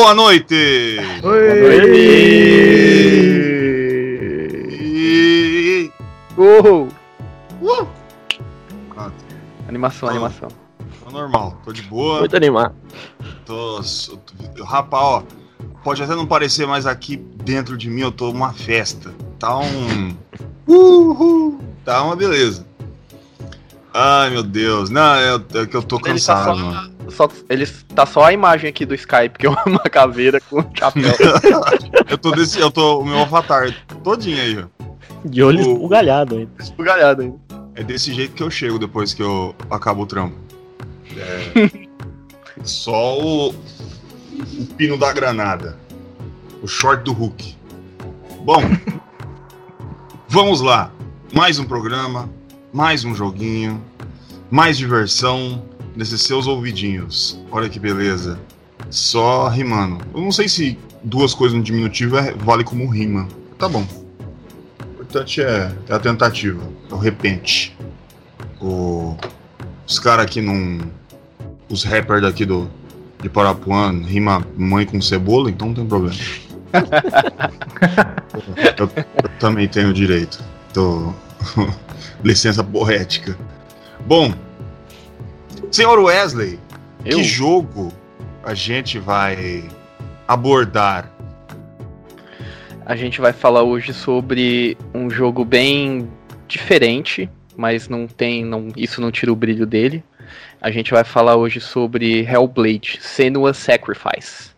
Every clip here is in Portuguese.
Boa noite! E- Uhul. Uh! Ah, Animação, Oh. animação. tô normal, tô de boa. Muito animado. Tô, tô- rapaz, ó, pode até não parecer, mas aqui dentro de mim eu tô uma festa. Tá um. Uhul! Tá uma beleza. Ai meu Deus, não, é, é que eu tô Ele tá cansado, só- ele tá só a imagem aqui do Skype, que é uma caveira com um chapéu. Eu tô desse. Eu tô. O meu avatar todinho aí, ó. De olho O- esbugalhado ainda. Esbugalhado ainda. É desse jeito que eu chego depois que eu acabo o trampo. É, só o, o pino da granada. O short do Hulk. Bom, vamos lá. Mais um programa, mais um joguinho, mais diversão nesses seus ouvidinhos. Olha que beleza. Só rimando. Eu não sei se duas coisas no diminutivo é- vale como rima. Tá bom. O importante é, é a tentativa, é o repente. O, os caras aqui não. Os rappers daqui do, de Parapuã rima mãe com cebola, então não tem problema. eu, eu também tenho direito. Tô. Licença poética. Bom, senhor Wesley, Eu? que jogo a gente vai abordar? A gente vai falar hoje sobre um jogo bem diferente, mas não tem. Não, isso não tira o brilho dele. A gente vai falar hoje sobre Hellblade, Senua's Sacrifice.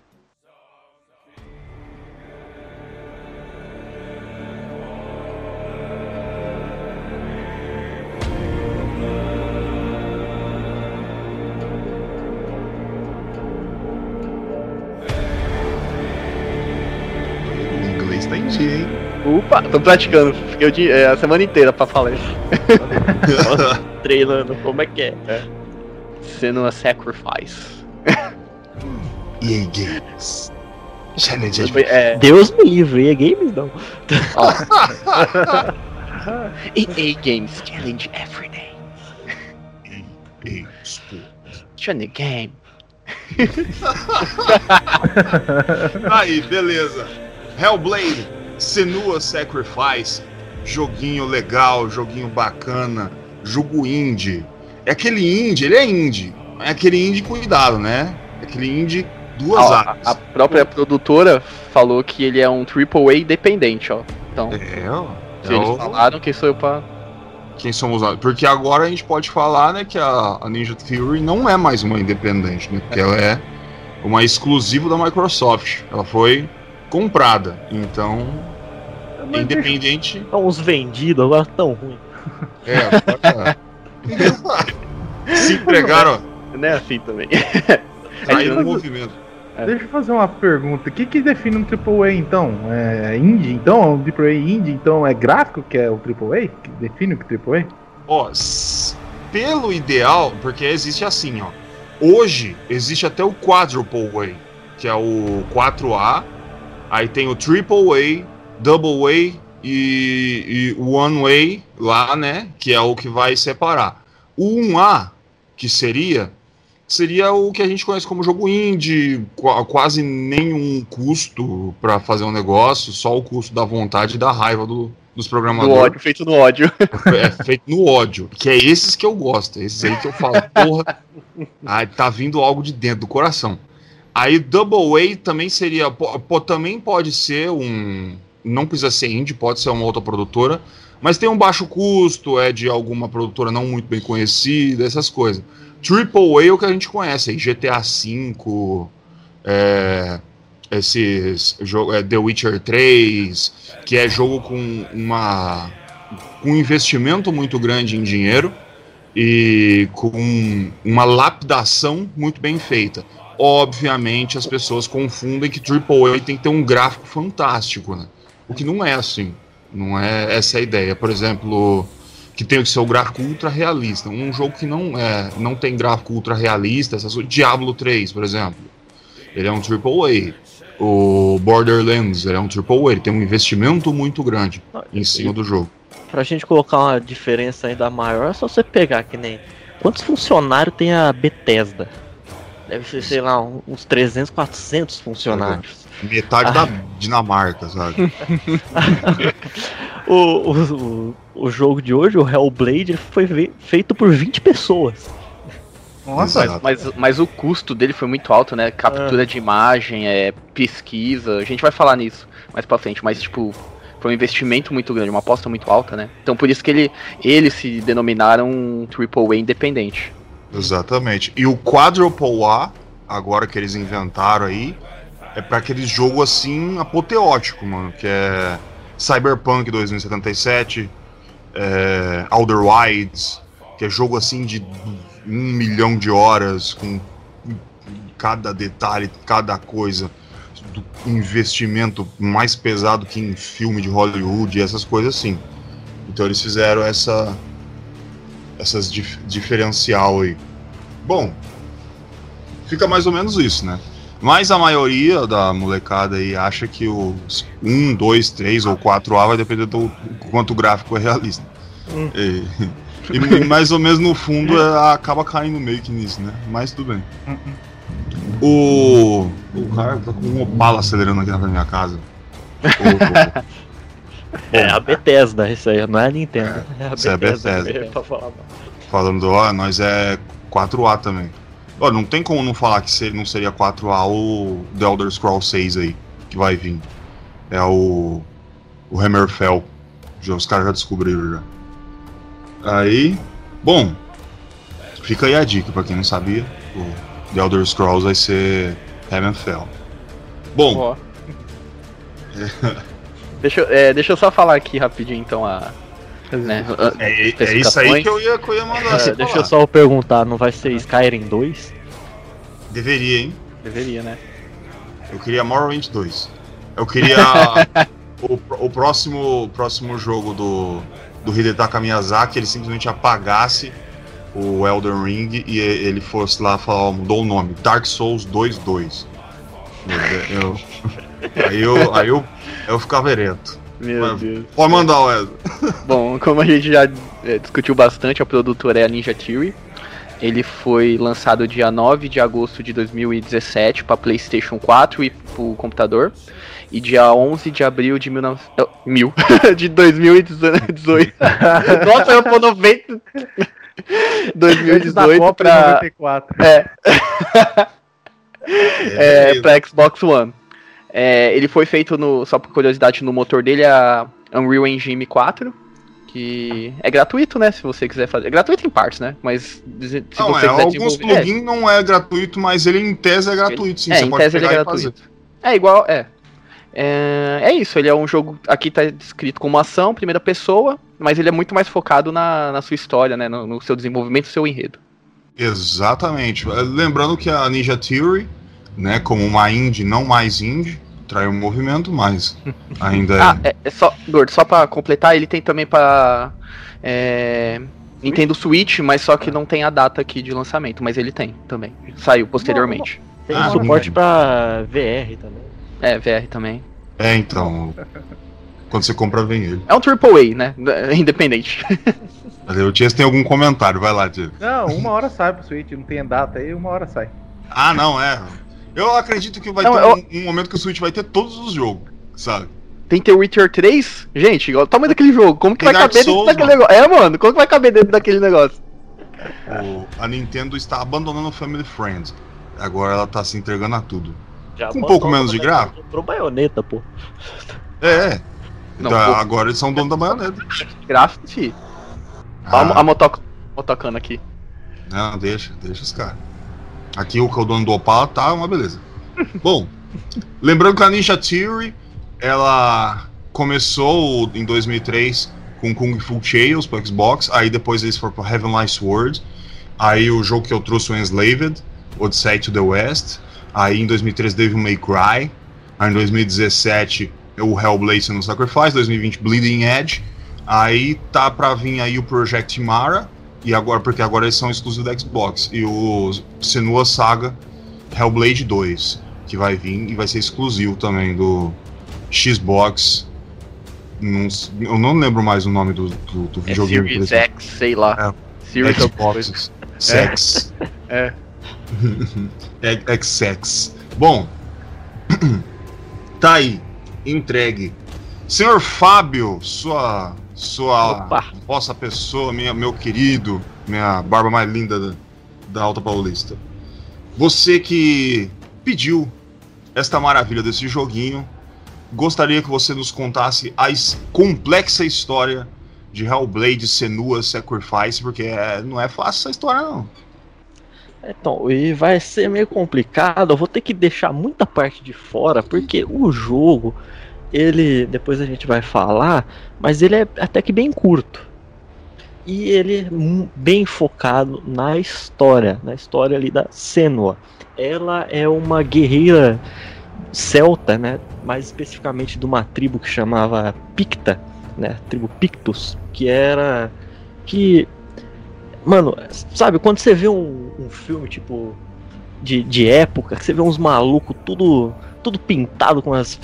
Tô praticando. Fiquei o dia- é, a semana inteira pra falar isso. Treinando, como é que é? Senua's Sacrifice. EA Games. Challenge É, Deus me livre, e games não. EA Games Challenge Every Day. EA Sports. Johnny Game. Aí, beleza. Hellblade, Senua Sacrifice, joguinho legal, joguinho bacana, jogo indie. É aquele indie, ele é indie, é aquele indie cuidado, né? É aquele indie duas Ó, a, áreas. a própria produtora falou que ele é um AAA independente, ó. Então, É, ó. se é eles o- falaram, quem sou eu pra. Quem somos nós? Porque agora a gente pode falar, né, que a, a Ninja Theory não é mais uma independente, né? Porque ela é uma exclusiva da Microsoft. Ela foi comprada. Então, Mas independente. deixa- Uns vendidos agora tão ruim. É, agora- Se entregaram, Não é assim também. aí É, no movimento. É. Deixa eu fazer uma pergunta. O que, que define um AAA então? É indie então? É um AAA indie então? É gráfico que é o AAA? Que define o que é AAA? Ó, s- pelo ideal, porque existe assim, ó. Hoje existe até o Quadruple A, que é o 4A. Aí tem o Triple A, Double A e, e o One Way lá, né? Que é o que vai separar. O 1A, que seria, seria o que a gente conhece como jogo indie, qua- quase nenhum custo para fazer um negócio, só o custo da vontade e da raiva do- dos programadores. ódio, feito no ódio. É feito no ódio. Que é esses que eu gosto. é Esses aí que eu falo, porra. Ai, tá vindo algo de dentro do coração. Aí Double A também seria. pô, também pode ser um. Não precisa ser indie, pode ser uma outra produtora. Mas tem um baixo custo, é de alguma produtora não muito bem conhecida, essas coisas. Triple A é o que a gente conhece aí, GTA V, é, esses jogo, é, The Witcher 3, que é jogo com uma com um investimento muito grande em dinheiro e com uma lapidação muito bem feita. obviamente as pessoas confundem que AAA tem que ter um gráfico fantástico, né? O que não é assim. Não é essa é a ideia. Por exemplo, que tem que ser o gráfico ultra realista. Um jogo que não é, não tem gráfico ultra realista, essas, Diablo 3, por exemplo. Ele é um AAA. O Borderlands ele é um AAA, ele tem um investimento muito grande em cima do jogo. Pra gente colocar uma diferença ainda maior, é só você pegar que nem. Quantos funcionários tem a Bethesda? Deve ser, sei lá, uns 300, 400 funcionários. Metade da Dinamarca, sabe? O, o, o, jogo de hoje, o Hellblade, foi feito por 20 pessoas. Nossa. Mas, mas o custo dele foi muito alto, né? Captura de imagem, é, pesquisa. A gente vai falar nisso mais pra frente, mas tipo, foi um investimento muito grande, uma aposta muito alta, né? Então por isso que ele, eles se denominaram um AAA independente. Exatamente. E o Quadruple A, agora que eles inventaram aí, é pra aquele jogo assim apoteótico, mano, que é Cyberpunk 2077, é, Outer Wilds, que é jogo assim de um milhão de horas, com cada detalhe, cada coisa, do investimento mais pesado que em filme de Hollywood, essas coisas assim. Então eles fizeram essa essas dif diferencial aí. Bom, fica mais ou menos isso, né? Mas a maioria da molecada aí acha que os 1, 2, 3 ou 4A vai depender do quanto o gráfico é realista. Hum. E, e mais ou menos no fundo é, acaba caindo meio que nisso, né? Mas tudo bem. O. O cara tá com um Opala acelerando aqui na minha casa. O- É a Bethesda, isso aí, não é a Nintendo. É a Isso é a Bethesda. mesmo, pra falar mal. falando, ó, nós é 4A também. Ó, não tem como não falar que não seria 4A o The Elder Scrolls 6 aí, que vai vir. É o. O Hammerfell. Já, os caras já descobriram já. Aí. Bom. Fica aí a dica pra quem não sabia. O The Elder Scrolls vai ser Hammerfell. Bom, Ó. deixa, eu- é, deixa eu só falar aqui rapidinho então a. Né, a- é, é isso aí que eu ia, que eu ia mandar. É, deixa falar. eu só perguntar, não vai ser Skyrim 2? Deveria, hein? Deveria, né? Eu queria Morrowind 2. Eu queria o, o próximo, próximo jogo do, do Hidetaka Miyazaki, ele simplesmente apagasse o Elden Ring e ele fosse lá falar, ó, mudou o nome, Dark Souls 2.2. Eu, eu- aí eu, aí eu, eu ficava ereto. Meu Mas- Deus. Pode mandar, Wesley. Bom, como a gente já é, discutiu bastante, a produtora é a Ninja Theory. Ele foi lançado dia 9 de agosto de 2017 para PlayStation 4 e para o computador. E dia 11 de abril de 19... oh, mil, de 2018. Nossa, eu pô 90. Antes da 2018 Copa de pra, 94. é, pra Xbox One. É, ele foi feito no, só por curiosidade no motor dele, a Unreal Engine 4, que é gratuito, né? Se você quiser fazer. É gratuito em partes, né? Mas se Não, você é, quiser alguns plugins não é gratuito, mas ele em tese é gratuito, sim. é, você em pode tese ele é e gratuito. É igual, é. é. É isso, ele é um jogo. Aqui tá descrito como ação, primeira pessoa, mas ele é muito mais focado na, na sua história, né? No, no seu desenvolvimento, no seu enredo. Exatamente. Lembrando que a Ninja Theory, né, como uma indie, não mais indie, trai um movimento, mas ainda é. Ah, é, é só, Gordo, só pra completar, ele tem também pra. É, Nintendo Switch, mas só que não tem a data aqui de lançamento, mas ele tem também. Saiu posteriormente. Tem Ah, suporte não. pra VR também. É, VR também. É, então. Quando você compra, vem ele. É um AAA, né? Independente. Valeu, o Tias tem algum comentário, vai lá, Tias. Não, uma hora sai pro Switch, não tem data aí, uma hora sai. Ah, não, é. Eu acredito que vai Não, ter eu- um, um momento que o Switch vai ter todos os jogos, sabe? Tem The Witcher 3? Gente, olha o tamanho daquele jogo. Como que Tem vai Dark caber dentro Souls, daquele negócio? É, mano, como que vai caber dentro daquele negócio? O- a Nintendo está abandonando o Family Friends. Agora ela tá se entregando a tudo. Já Com um pouco menos de gráfico? Comprou baioneta, pô. É, é. Não, Então, pô. agora eles são dono da baioneta. Gráfico, fi. Ó a, a motoc motocana aqui. Não, deixa, deixa os caras. Aqui o que é o dono do Opala tá uma beleza. Bom, lembrando que a Ninja Theory, ela começou em 2003 com Kung Fu Chaos pro Xbox, aí depois eles foram pro Heavenly Sword, aí o jogo que eu trouxe, o Enslaved, Odyssey to the West. Aí em 2013 Devil May Cry. Aí em 2017 o Hellblade no Sacrifice. 2020 Bleeding Edge. Aí tá pra vir aí o Project Mara. E agora, porque agora eles são exclusivos da Xbox. E o Senua Saga Hellblade 2. Que vai vir e vai ser exclusivo também do Xbox. Não, eu não lembro mais o nome do, do, do É videogame. Series. X, sei lá. Series Xbox. Sex. É. É XX. Bom, tá aí, entregue. Senhor Fábio, sua sua Opa. vossa pessoa, minha, meu querido, minha barba mais linda da, da Alta Paulista. Você que pediu esta maravilha desse joguinho, gostaria que você nos contasse a complexa história de Hellblade Senua Sacrifice, porque é- não é fácil essa história não. Então, e vai ser meio complicado. Eu vou ter que deixar muita parte de fora, porque o jogo, ele, depois a gente vai falar, mas ele é até que bem curto. E ele é bem focado na história, na história ali da Senua. Ela é uma guerreira celta, né? Mais especificamente de uma tribo que chamava Picta, né? Tribo Pictus, que era que Mano, sabe, quando você vê um, um filme tipo de, de época, que você vê uns malucos tudo tudo pintado com as,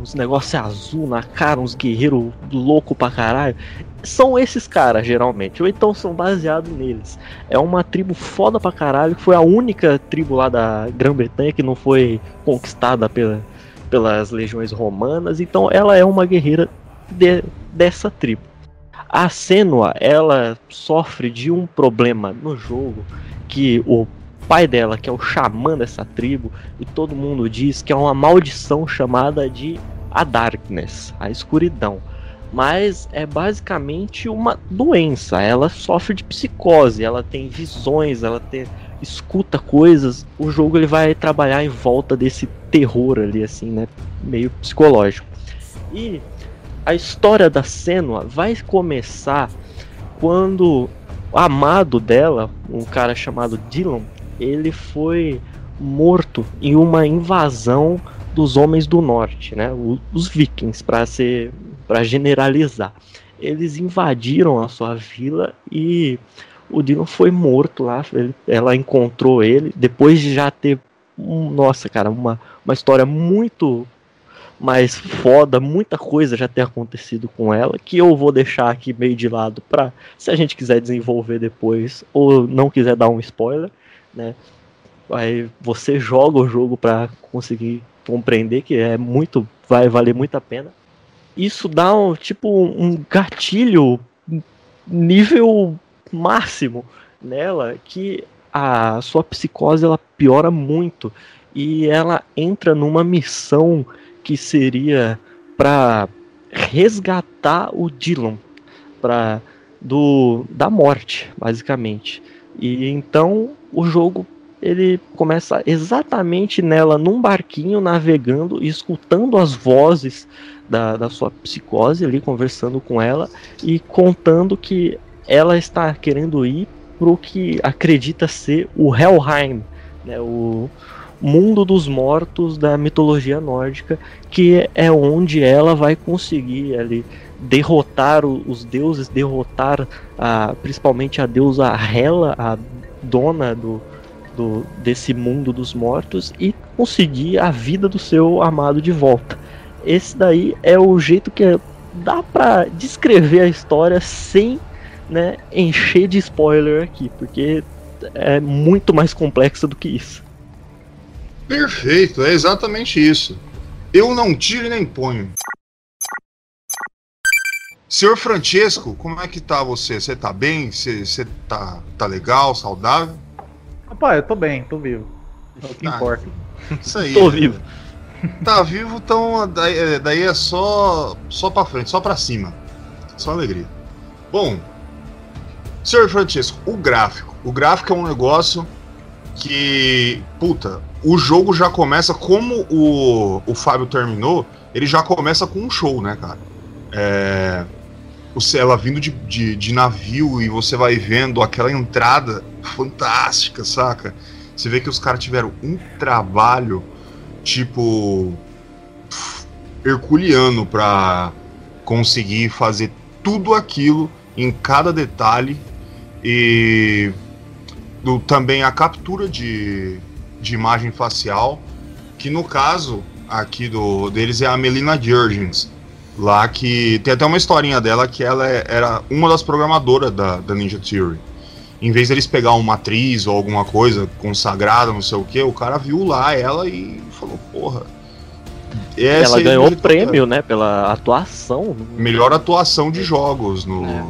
uns negócios azul na cara, uns guerreiros loucos pra caralho. São esses caras, geralmente, ou então são baseados neles. É uma tribo foda pra caralho, que foi a única tribo lá da Grã-Bretanha que não foi conquistada pela, pelas legiões romanas, então ela é uma guerreira de- dessa tribo. A Senua, ela sofre de um problema no jogo que o pai dela, que é o xamã dessa tribo, e todo mundo diz que é uma maldição chamada de a Darkness, a escuridão. Mas é basicamente uma doença. Ela sofre de psicose, ela tem visões, ela tem escuta coisas. O jogo ele vai trabalhar em volta desse terror ali assim, né, meio psicológico. E a história da Senua vai começar quando o amado dela, um cara chamado Dylan, ele foi morto em uma invasão dos homens do norte, né? Os vikings, para ser para generalizar. Eles invadiram a sua vila e o Dylan foi morto lá. ele- ela encontrou ele depois de já ter, um, nossa, cara, uma, uma história muito mais foda, muita coisa já ter acontecido com ela, que eu vou deixar aqui meio de lado pra se a gente quiser desenvolver depois ou não quiser dar um spoiler, né? Aí você joga o jogo pra conseguir compreender que é muito, vai valer muito a pena. Isso dá um tipo um gatilho nível máximo nela que a sua psicose ela piora muito e ela entra numa missão que seria para resgatar o Dylan para do da morte, basicamente. E então o jogo ele começa exatamente nela num barquinho navegando e escutando as vozes da, da sua psicose ali conversando com ela e contando que ela está querendo ir pro que acredita ser o Helheim, né, o mundo dos mortos da mitologia nórdica, que é onde ela vai conseguir ali derrotar o- os deuses, derrotar a, principalmente a deusa Hela, a dona do, do desse mundo dos mortos e conseguir a vida do seu amado de volta. Esse daí é o jeito que dá pra descrever a história sem né, encher de spoiler aqui, porque é muito mais complexa do que isso. Perfeito, é exatamente isso. Eu não tiro nem ponho. Senhor Francesco, como é que tá você? Você tá bem? Você, você tá, tá legal, saudável? Rapaz, eu tô bem, tô vivo. É o que Ah, importa. Isso aí. Tô vivo. Tá vivo, então daí, é- daí é só, só pra frente, só pra cima. Só alegria. Bom, Senhor Francesco, o gráfico. O gráfico é um negócio que, puta, o jogo já começa como o, o Fábio terminou, ele já começa com um show, né, cara? É, você, ela vindo de, de, de navio e você vai vendo aquela entrada fantástica, saca? Você vê que os caras tiveram um trabalho, tipo. herculeano pra conseguir fazer tudo aquilo em cada detalhe e do, também a captura de, de imagem facial, que no caso aqui do deles é a Melina Jurgens, lá que tem até uma historinha dela que ela é, era uma das programadoras da, da Ninja Theory. Em vez deles pegar uma atriz ou alguma coisa consagrada, não sei o que, o cara viu lá ela e falou, porra. ela ganhou o prêmio, né, pela atuação. Melhor atuação de jogos no. É.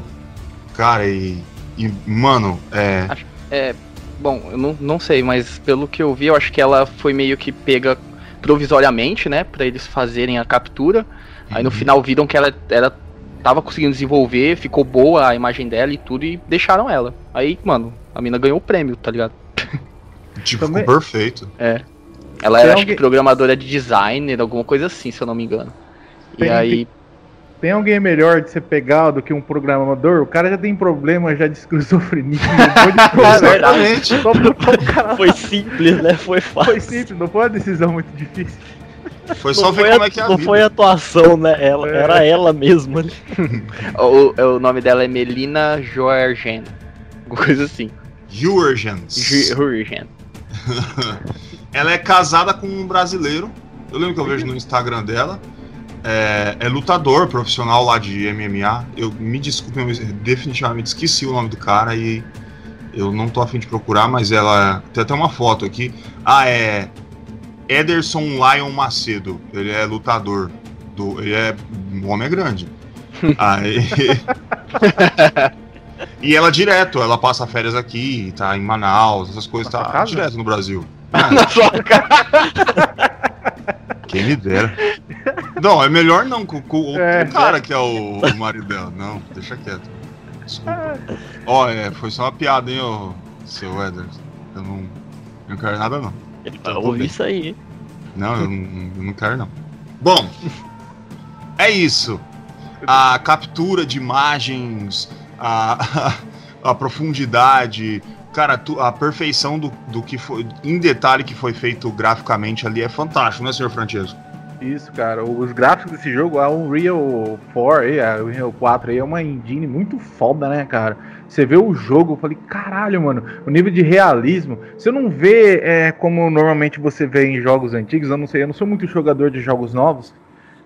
Cara, e, e. Mano, é. Acho, é. Bom, eu não, não sei, mas pelo que eu vi, eu acho que ela foi meio que pega provisoriamente, né, para eles fazerem a captura. Aí no uhum. final viram que ela, ela tava conseguindo desenvolver, ficou boa a imagem dela e tudo, e deixaram ela. Aí, mano, a mina ganhou o prêmio, tá ligado? Tipo, Também... ficou perfeito. É. Ela era, acho que, programadora de designer, alguma coisa assim, se eu não me engano. Tem, e aí. Tem alguém melhor de ser pegado do que um programador? O cara já tem problema já de esquizofrenia. Exatamente. Foi simples, né? Foi fácil. Foi simples, não foi uma decisão muito difícil. Foi só não ver como a, é que é a Não vida. foi a atuação, né? Ela, é. Era ela mesma. o, o nome dela é Melina Joergen. Coisa assim. Jurgens. Jurgen. ela é casada com um brasileiro. Eu lembro que eu vejo no Instagram dela. É, é, lutador profissional lá de MMA. Eu me desculpe, eu definitivamente esqueci o nome do cara e eu não tô afim de procurar, mas ela tem até uma foto aqui. Ah, é Ederson Lion Macedo. Ele é lutador. Do, ele é. O homem é grande. Aí. e ela direto, ela passa férias aqui, tá em Manaus, essas coisas, tá casa? direto no Brasil. Na sua casa. Quem me dera. Não, é melhor não com, com o é, cara que é o, o, marido dela. Não, deixa quieto. Desculpa. Ó, oh, é, foi só uma piada, hein, ô, seu Ederson. Eu não, eu não quero nada, não. Ele vai ouvir isso aí. Não, eu não, eu não quero não. Bom, é isso. A captura de imagens, a, a, a profundidade, cara, a perfeição do, do que foi, em detalhe que foi feito graficamente ali é fantástico, né, senhor Francesco? Isso, cara. Os gráficos desse jogo, a Unreal 4, a Unreal 4 aí é uma engine muito foda, né, cara? Você vê o jogo, eu falei, caralho, mano, o nível de realismo. Você não vê é, como normalmente você vê em jogos antigos, eu não sei, eu não sou muito jogador de jogos novos,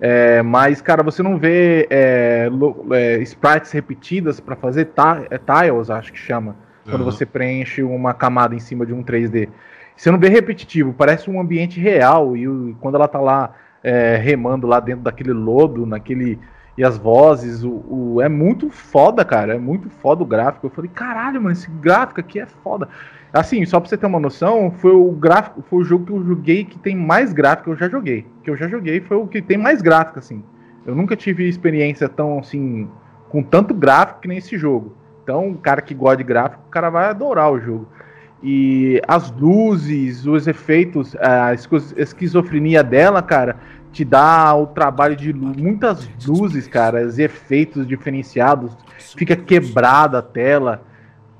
é, mas, cara, você não vê é, é, sprites repetidas para fazer é, tiles, acho que chama, uhum. quando você preenche uma camada em cima de um 3D. Você não vê repetitivo, parece um ambiente real, e quando ela tá lá é, remando lá dentro daquele lodo, naquele e as vozes, o, o, é muito foda, cara. É muito foda o gráfico. Eu falei, caralho, mano, esse gráfico aqui é foda. Assim, só pra você ter uma noção, foi o gráfico, foi o jogo que eu joguei que tem mais gráfico que eu já joguei. Que eu já joguei foi o que tem mais gráfico, assim. Eu nunca tive experiência tão assim, com tanto gráfico que nem esse jogo. Então, o cara que gosta de gráfico, o cara vai adorar o jogo. E as luzes, os efeitos, a esquizofrenia dela, cara, te dá o trabalho de muitas luzes, cara, e efeitos diferenciados, fica quebrada a tela.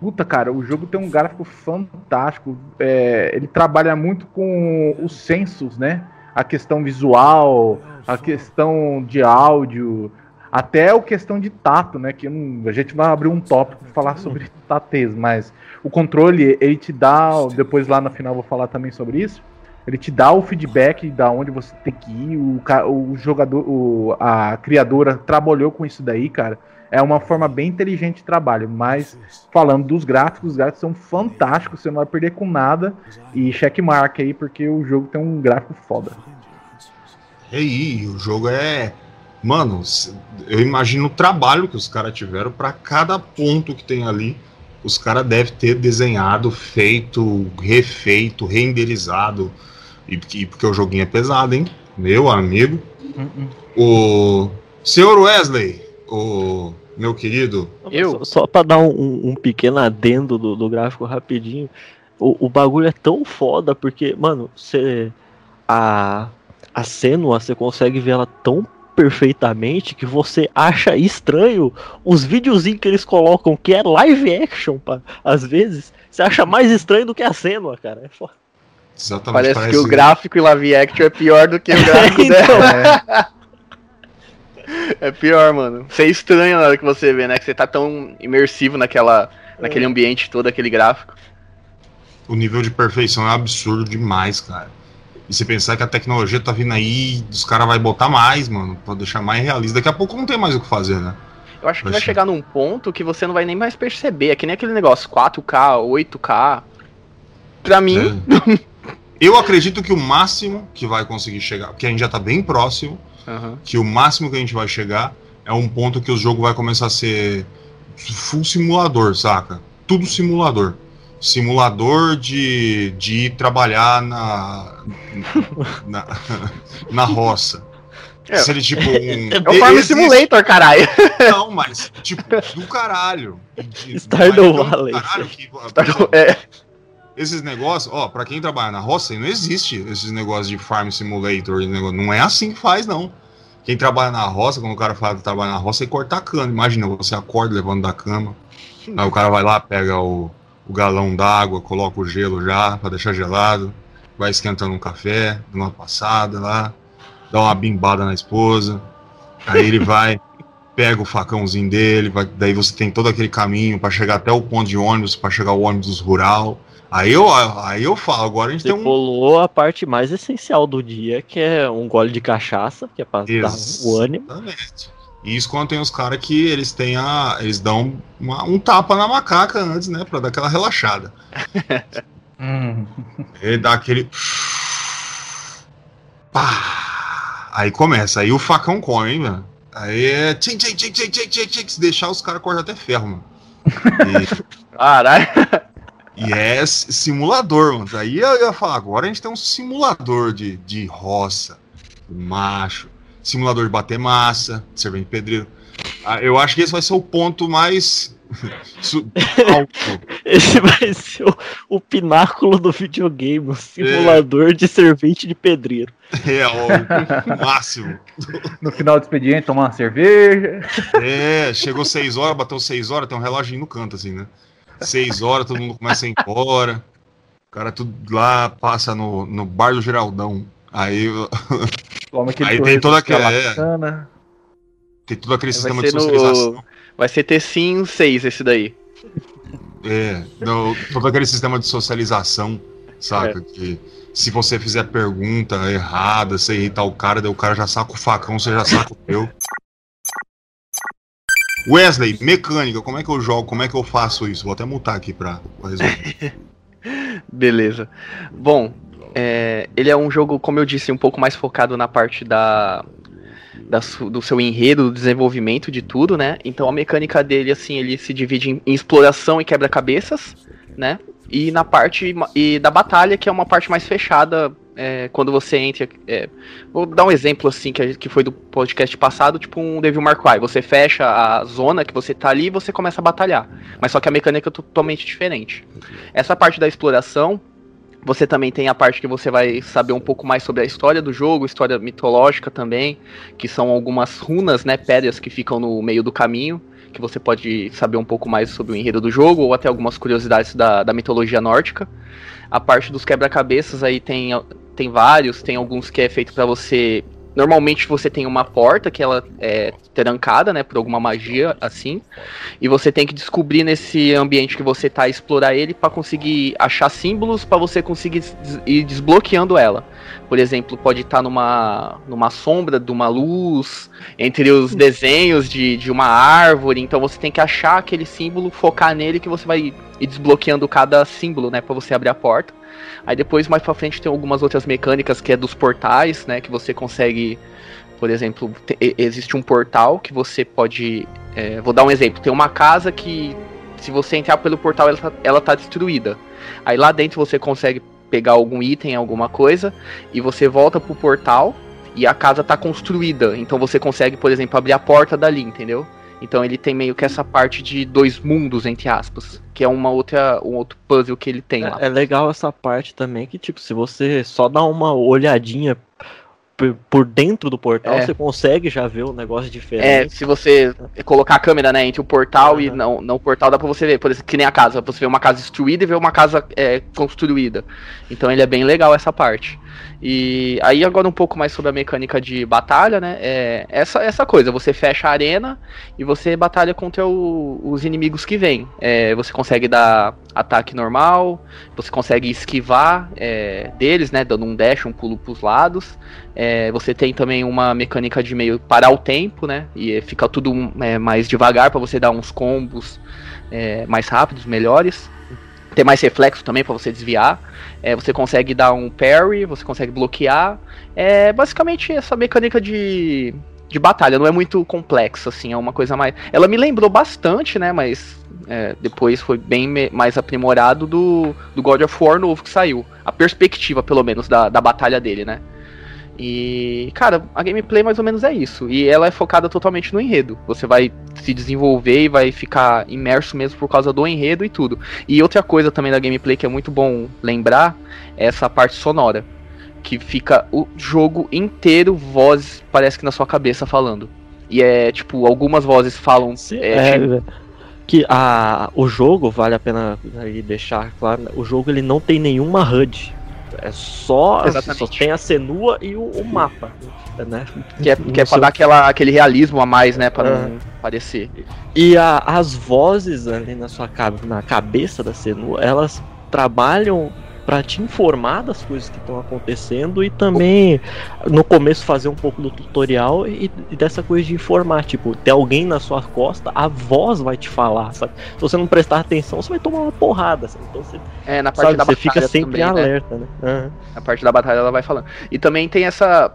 Puta, cara, o jogo tem um gráfico fantástico. É, ele trabalha muito com os sensos, né? A questão visual, a questão de áudio, até a questão de tato, né? Que não, a gente vai abrir um tópico para falar sobre tatez, mas o controle ele te dá, depois lá no final eu vou falar também sobre isso ele te dá o feedback da onde você tem que ir. O, o jogador, o, a criadora trabalhou com isso daí, cara. É uma forma bem inteligente de trabalho. Mas falando dos gráficos, os gráficos são fantásticos. Você não vai perder com nada. E checkmark aí, porque o jogo tem um gráfico foda. E aí, o jogo é. Mano, eu imagino o trabalho que os caras tiveram para cada ponto que tem ali. Os caras devem ter desenhado, feito, refeito, renderizado e, e porque o joguinho é pesado, hein? Meu amigo. Uh -uh. O senhor Wesley, o meu querido. Eu? Só, só para dar um, um, pequeno adendo do, do gráfico rapidinho. O, o bagulho é tão foda porque, mano, você. A, a Senua, você consegue ver ela tão perfeitamente que você acha estranho os videozinhos que eles colocam que é live action, pá, às vezes Você acha mais estranho do que a Senua, cara. É foda. Exatamente. Parece, que o gráfico em live action é pior do que o gráfico Então, dela. É pior, mano. Você é estranho na hora que você vê, né? Que você tá tão imersivo naquela, naquele ambiente todo, aquele gráfico. O nível de perfeição é absurdo demais, cara. E você pensar que a tecnologia tá vindo aí, os caras vão botar mais, mano, pra deixar mais realista. Daqui a pouco não tem mais o que fazer, né? Eu acho que vai Poxa. chegar num ponto que você não vai nem mais perceber. É que nem aquele negócio 4K, 8K. Pra mim, É. Eu acredito que o máximo que vai conseguir chegar, porque a gente já tá bem próximo, Aham. que o máximo que a gente vai chegar é um ponto que o jogo vai começar a ser full simulador, saca? Tudo simulador. Simulador de, de ir trabalhar na, na, na roça. É. Seria tipo um. é o Farm Existe- Simulator, caralho. Não, mas tipo, do caralho. De- Stardew Valley. caralho que- É, esses negócios, ó, pra quem trabalha na roça, não existe esses negócios de farm simulator, não é assim que faz, não. Quem trabalha na roça, quando o cara fala que trabalha na roça, é cortar cana. Imagina, você acorda levando da cama, aí o cara vai lá, pega o, o galão d'água, coloca o gelo já, pra deixar gelado, vai esquentando um café, dá uma passada lá, dá uma bimbada na esposa, aí ele vai, pega o facãozinho dele, vai- daí você tem todo aquele caminho pra chegar até o ponto de ônibus, pra chegar ao ônibus rural. Aí eu, aí eu falo, agora a gente Você tem um. pulou a parte mais essencial do dia, que é um gole de cachaça, que é pra dar o ânimo. Exatamente. E isso quando tem os caras que eles têm a. Eles dão uma- um tapa na macaca antes, né? Pra dar aquela relaxada. Hum. Ele dá aquele. Pá! Aí começa, aí o facão come, hein, velho? Aí é. Tchim, tchim, tchim, tchim, tchim, tchim, tchim, se deixar os caras cortam até ferro, mano. caralho. E, e é simulador, mano. Aí eu ia falar, agora a gente tem um simulador de, de roça, macho, simulador de bater massa, servente de pedreiro. Ah, eu acho que esse vai ser o ponto mais. Esse vai ser o, o pináculo do videogame, o simulador de servente de pedreiro. É, o máximo. No final do expediente, tomar uma cerveja. É, chegou seis horas, bateu seis horas, tem um reloginho no canto, assim, né? Seis horas, todo mundo começa a ir embora. O cara tudo lá passa no, no bar do Geraldão. Aí Toma aquele Aí tem toda que é aquela- é. tem todo aquele sistema de ser no- socialização. Vai ser T-Sim 6 esse daí. É, no- todo aquele sistema de socialização, saca? Que se você fizer pergunta errada, você irritar o cara, daí o cara já saca o facão, você já saca o teu. Wesley, mecânica, como é que eu jogo? Como é que eu faço isso? Vou até mutar aqui pra, pra resolver. Beleza. Bom, é, ele é um jogo, como eu disse, um pouco mais focado na parte da, da do seu enredo, do desenvolvimento de tudo, né? Então a mecânica dele, assim, ele se divide em, em exploração e quebra-cabeças, né? E na parte e da batalha, que é uma parte mais fechada, é, quando você entra. é, vou dar um exemplo assim que, que foi do podcast passado, tipo um Devil May Cry. Você fecha a zona que você tá ali e você começa a batalhar. Mas só que a mecânica é totalmente diferente. Essa parte da exploração, você também tem a parte que você vai saber um pouco mais sobre a história do jogo, história mitológica também, que são algumas runas, né, pedras que ficam no meio do caminho, que você pode saber um pouco mais sobre o enredo do jogo, ou até algumas curiosidades da, da mitologia nórdica. A parte dos quebra-cabeças aí tem, tem vários, tem alguns que é feito para você. Normalmente você tem uma porta que ela é trancada, né, por alguma magia assim, e você tem que descobrir nesse ambiente que você tá explorar ele para conseguir achar símbolos para você conseguir des- ir desbloqueando ela. Por exemplo, pode estar numa numa sombra de uma luz, entre os desenhos de, de uma árvore, então você tem que achar aquele símbolo, focar nele que você vai ir desbloqueando cada símbolo, né, para você abrir a porta. Aí depois mais pra frente tem algumas outras mecânicas que é dos portais, né, que você consegue, por exemplo, te- existe um portal que você pode, é, vou dar um exemplo, tem uma casa que se você entrar pelo portal ela tá, ela tá destruída. Aí lá dentro você consegue pegar algum item, alguma coisa, e você volta pro portal e a casa tá construída. Então você consegue, por exemplo, abrir a porta dali, entendeu? Então ele tem meio que essa parte de dois mundos, entre aspas. Que é uma outra, um outro puzzle que ele tem lá. É, é legal essa parte também que, tipo, se você só dá uma olhadinha por, dentro do portal, É. você consegue já ver o negócio É, diferente. se você colocar a câmera, né, entre o portal e Aham. não, não o portal, dá pra você ver, por exemplo, que nem a casa, pra você ver uma casa destruída e ver uma casa é, construída. Então ele é bem legal essa parte. E aí agora um pouco mais sobre a mecânica de batalha, né? É essa, essa coisa, você fecha a arena e você batalha contra o- os inimigos que vêm. É, você consegue dar ataque normal, você consegue esquivar é, deles, né? Dando um dash, um pulo pros lados. É, você tem também uma mecânica de meio parar o tempo, né? E fica tudo é, mais devagar pra você dar uns combos é, mais rápidos, melhores. Tem mais reflexo também pra você desviar. É, você consegue dar um parry, você consegue bloquear. É basicamente essa mecânica de, de batalha. Não é muito complexa, assim. É uma coisa mais. Ela me lembrou bastante, né? Mas é, depois foi bem mais aprimorado do, do God of War novo que saiu. A perspectiva, pelo menos, da, da batalha dele, né? E, cara, a gameplay mais ou menos é isso. E ela é focada totalmente no enredo. Você vai se desenvolver e vai ficar imerso mesmo por causa do enredo e tudo. E outra coisa também da gameplay que é muito bom lembrar é essa parte sonora. Que fica o jogo inteiro, vozes, parece que na sua cabeça falando. E é tipo, algumas vozes falam. Sim, é, é, tipo, que a, o jogo, vale a pena deixar claro, o jogo ele não tem nenhuma HUD. É só, Exatamente. só tem a cenua e o, o mapa, né? que é, que é pra dar aquela, aquele realismo a mais, né? Pra não parecer. E a- as vozes ali na sua na cabeça da Senua, elas trabalham pra te informar das coisas que estão acontecendo e também no começo fazer um pouco do tutorial e, e dessa coisa de informar, tipo, tem alguém na sua costa, a voz vai te falar, sabe? Se você não prestar atenção, você vai tomar uma porrada, sabe? Então você, É, na parte sabe, da você batalha fica sempre também, né? alerta, né? Aham. A parte da batalha ela vai falando. E também tem essa.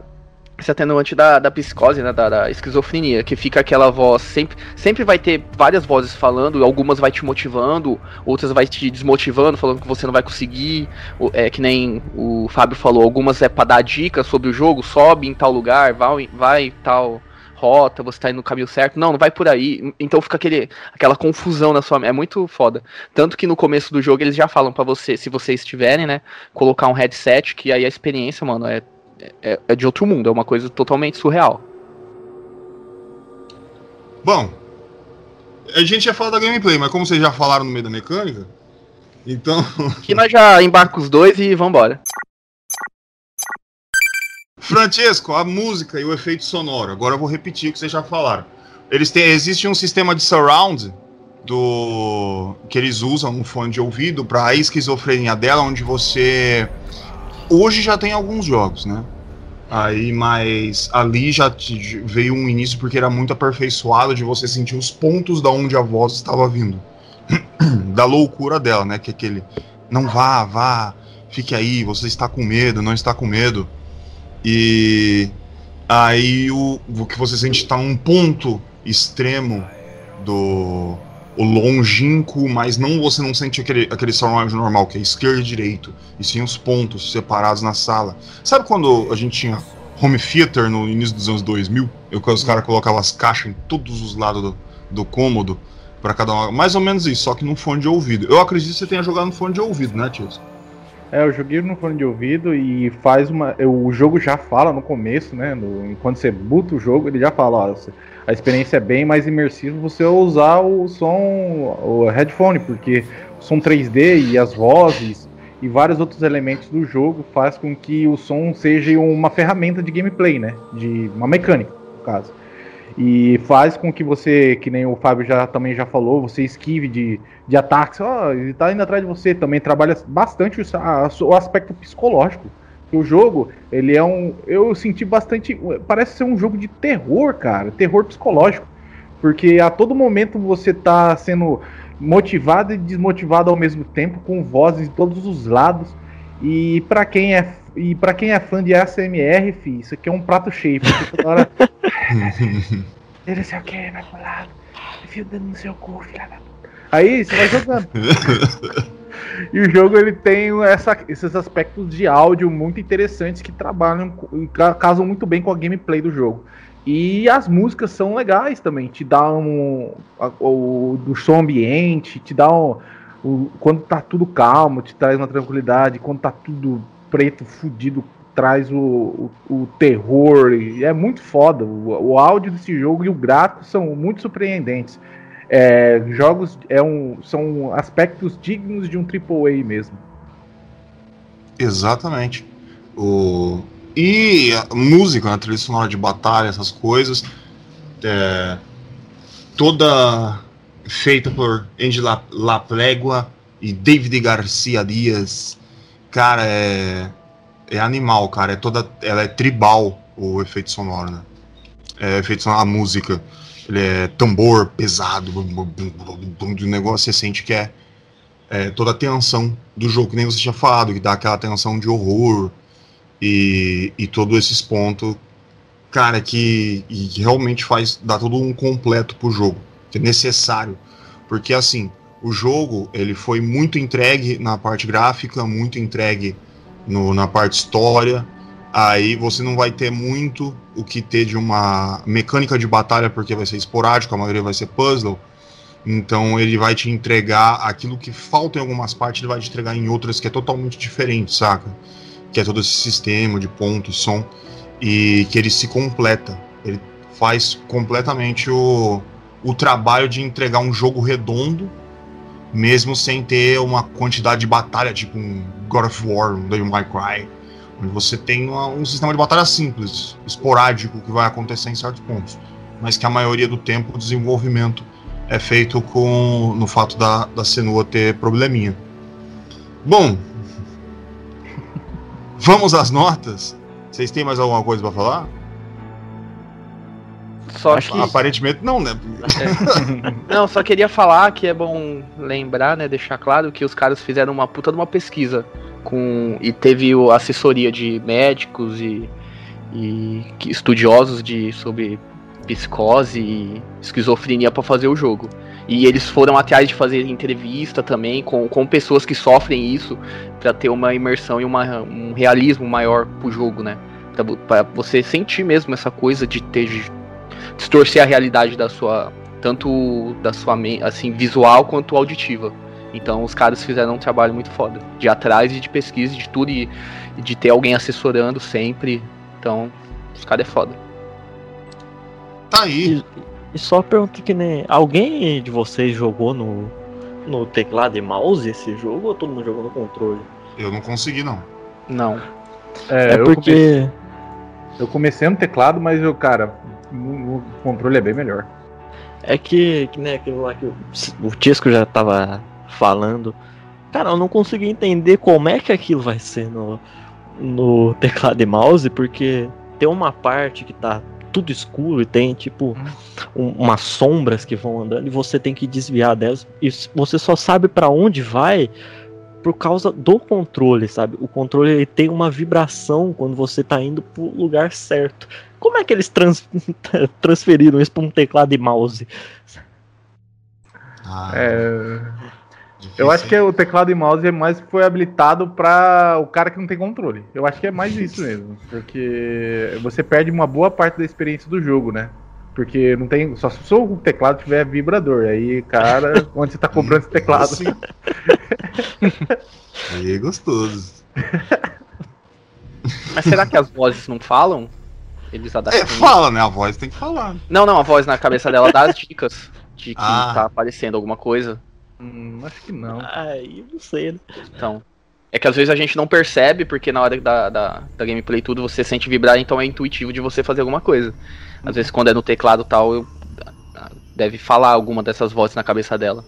Esse atenuante da, da psicose, né? Da, da esquizofrenia, que fica aquela voz. Sempre, sempre vai ter várias vozes falando, algumas vai te motivando, outras vai te desmotivando, falando que você não vai conseguir. É que nem o Fábio falou, algumas é pra dar dicas sobre o jogo, sobe em tal lugar, vai, vai tal rota, você tá indo no caminho certo. Não, não vai por aí. Então fica aquele, aquela confusão na sua. É muito foda. Tanto que no começo do jogo eles já falam pra você, se vocês tiverem, né? colocar um headset, que aí a experiência, mano, é, é, é de outro mundo, é uma coisa totalmente surreal. Bom, a gente ia falar da gameplay, mas como vocês já falaram no meio da mecânica, então. Aqui nós já embarca os dois e vambora. Francesco, a música e o efeito sonoro. Agora eu vou repetir o que vocês já falaram. Eles têm, existe um sistema de surround do que eles usam no fone de ouvido para a esquizofrenia dela, onde você hoje já tem alguns jogos, né? Aí, mas ali já te- veio um início porque era muito aperfeiçoado de você sentir os pontos da onde a voz estava vindo. da loucura dela, né? Que é aquele não vá, vá, fique aí, você está com medo, não está com medo. E aí o, o que você sente está num ponto extremo do o longínquo, mas não você não sente aquele, aquele surround normal, que é esquerda e direito, e sim os pontos separados na sala. Sabe quando a gente tinha home theater no início dos anos 2000? Eu, que os caras colocavam as caixas em todos os lados do, do cômodo, para cada um. Mais ou menos isso, só que num fone de ouvido. Eu acredito que você tenha jogado no fone de ouvido, né, Tio? É, eu joguei no fone de ouvido e faz uma. O jogo já fala no começo, né? No, enquanto você buta o jogo, ele já fala, ó, você- a experiência é bem mais imersiva você usar o som, o headphone, porque o som 3D e as vozes e vários outros elementos do jogo faz com que o som seja uma ferramenta de gameplay, né? De uma mecânica, no caso. E faz com que você, que nem o Fábio já também já falou, você esquive de, de ataques. Ó, ele tá indo atrás de você. Também trabalha bastante o, a- o aspecto psicológico. O jogo, ele é um. Eu senti bastante. Parece ser um jogo de terror, cara. Terror psicológico. Porque a todo momento você tá sendo motivado e desmotivado ao mesmo tempo, com vozes de todos os lados. E pra quem é. E para quem é fã de ASMR, fi, isso aqui é um prato cheio. Toda hora. Ele não sei o que, vai pro lado. Enfia o dedo no seu cu, filha da puta. Aí você vai jogando. e o jogo ele tem essa- esses aspectos de áudio muito interessantes que trabalham e ca- casam muito bem com a gameplay do jogo. E as músicas são legais também, te dá um o do som ambiente, te dá um, quando tá tudo calmo, te traz uma tranquilidade, quando tá tudo preto, fudido, traz o, o, o terror. É muito foda. O, o, áudio desse jogo e o gráfico são muito surpreendentes. É, jogos é um, são aspectos dignos de um AAA mesmo. Exatamente. O... E a música, a trilha sonora de batalha, essas coisas. É... Toda feita por Andy La, e David Garcia Dias. Cara, é, é animal, cara. É toda, ela é tribal o efeito sonoro, né? É efeito sonoro, a música. Ele é tambor pesado, de um negócio você sente que é, é, toda a tensão do jogo, que nem você tinha falado, que dá aquela tensão de horror e, e todos esses pontos, cara, que, realmente faz, dá todo um completo pro jogo, que é necessário porque assim, o jogo ele foi muito entregue na parte gráfica, muito entregue no, na parte história. Aí você não vai ter muito o que ter de uma mecânica de batalha, porque vai ser esporádico, a maioria vai ser puzzle. Então ele vai te entregar aquilo que falta em algumas partes, ele vai te entregar em outras que é totalmente diferente, saca? Que é todo esse sistema de ponto e som. E que ele se completa. Ele faz completamente o, o trabalho de entregar um jogo redondo, mesmo sem ter uma quantidade de batalha, tipo um God of War, um Devil May Cry, onde você tem uma, um sistema de batalha simples, esporádico, que vai acontecer em certos pontos, mas que a maioria do tempo o desenvolvimento é feito com no fato da, da Senua ter probleminha. Bom, vamos às notas. Vocês têm mais alguma coisa para falar? Só Acho que... Aparentemente não, né? É. Não, só queria falar que é bom lembrar, né? Deixar claro que os caras fizeram uma puta de uma pesquisa com e teve assessoria de médicos e, e estudiosos de sobre psicose e esquizofrenia para fazer o jogo. E eles foram atrás de fazer entrevista também com, com pessoas que sofrem isso para ter uma imersão e uma, um realismo maior pro jogo, né? Pra você sentir mesmo essa coisa de ter distorcer a realidade da sua tanto da sua assim visual quanto auditiva. Então os caras fizeram um trabalho muito foda, de atrás e de pesquisa, de tudo e, de ter alguém assessorando sempre. Então, os caras é foda. Tá aí. E, e só pergunta que nem alguém de vocês jogou no no teclado e mouse esse jogo ou todo mundo jogou no controle? Eu não consegui não. Não. É, é porque comecei, eu comecei no teclado, mas eu, cara, o controle é bem melhor. É que, que né, aquilo lá que o, o Tisco já tava falando. Cara, eu não consegui entender como é que aquilo vai ser no, no teclado e mouse, porque tem uma parte que tá tudo escuro e tem tipo um, umas sombras que vão andando e você tem que desviar delas e você só sabe para onde vai por causa do controle, sabe? O controle ele tem uma vibração quando você tá indo pro lugar certo. Como é que eles trans transferiram isso para um teclado e mouse? Ah, é... Eu acho que o teclado e mouse é mais foi habilitado para o cara que não tem controle. Eu acho que é mais isso mesmo, porque você perde uma boa parte da experiência do jogo, né? Porque não tem. Só se o teclado tiver vibrador. Aí, cara, onde você tá comprando esse teclado? Assim. aí é gostoso. Mas será que as vozes não falam? Eles adaptam. É, fala, né? A voz tem que falar. Não, não, a voz na cabeça dela dá as dicas de que ah. tá aparecendo alguma coisa. Hum, acho que não. Aí, não sei, né? Então. É que às vezes a gente não percebe, porque na hora da, da, da gameplay tudo você sente vibrar, então é intuitivo de você fazer alguma coisa. Às vezes quando é no teclado tal, eu, deve falar alguma dessas vozes na cabeça dela.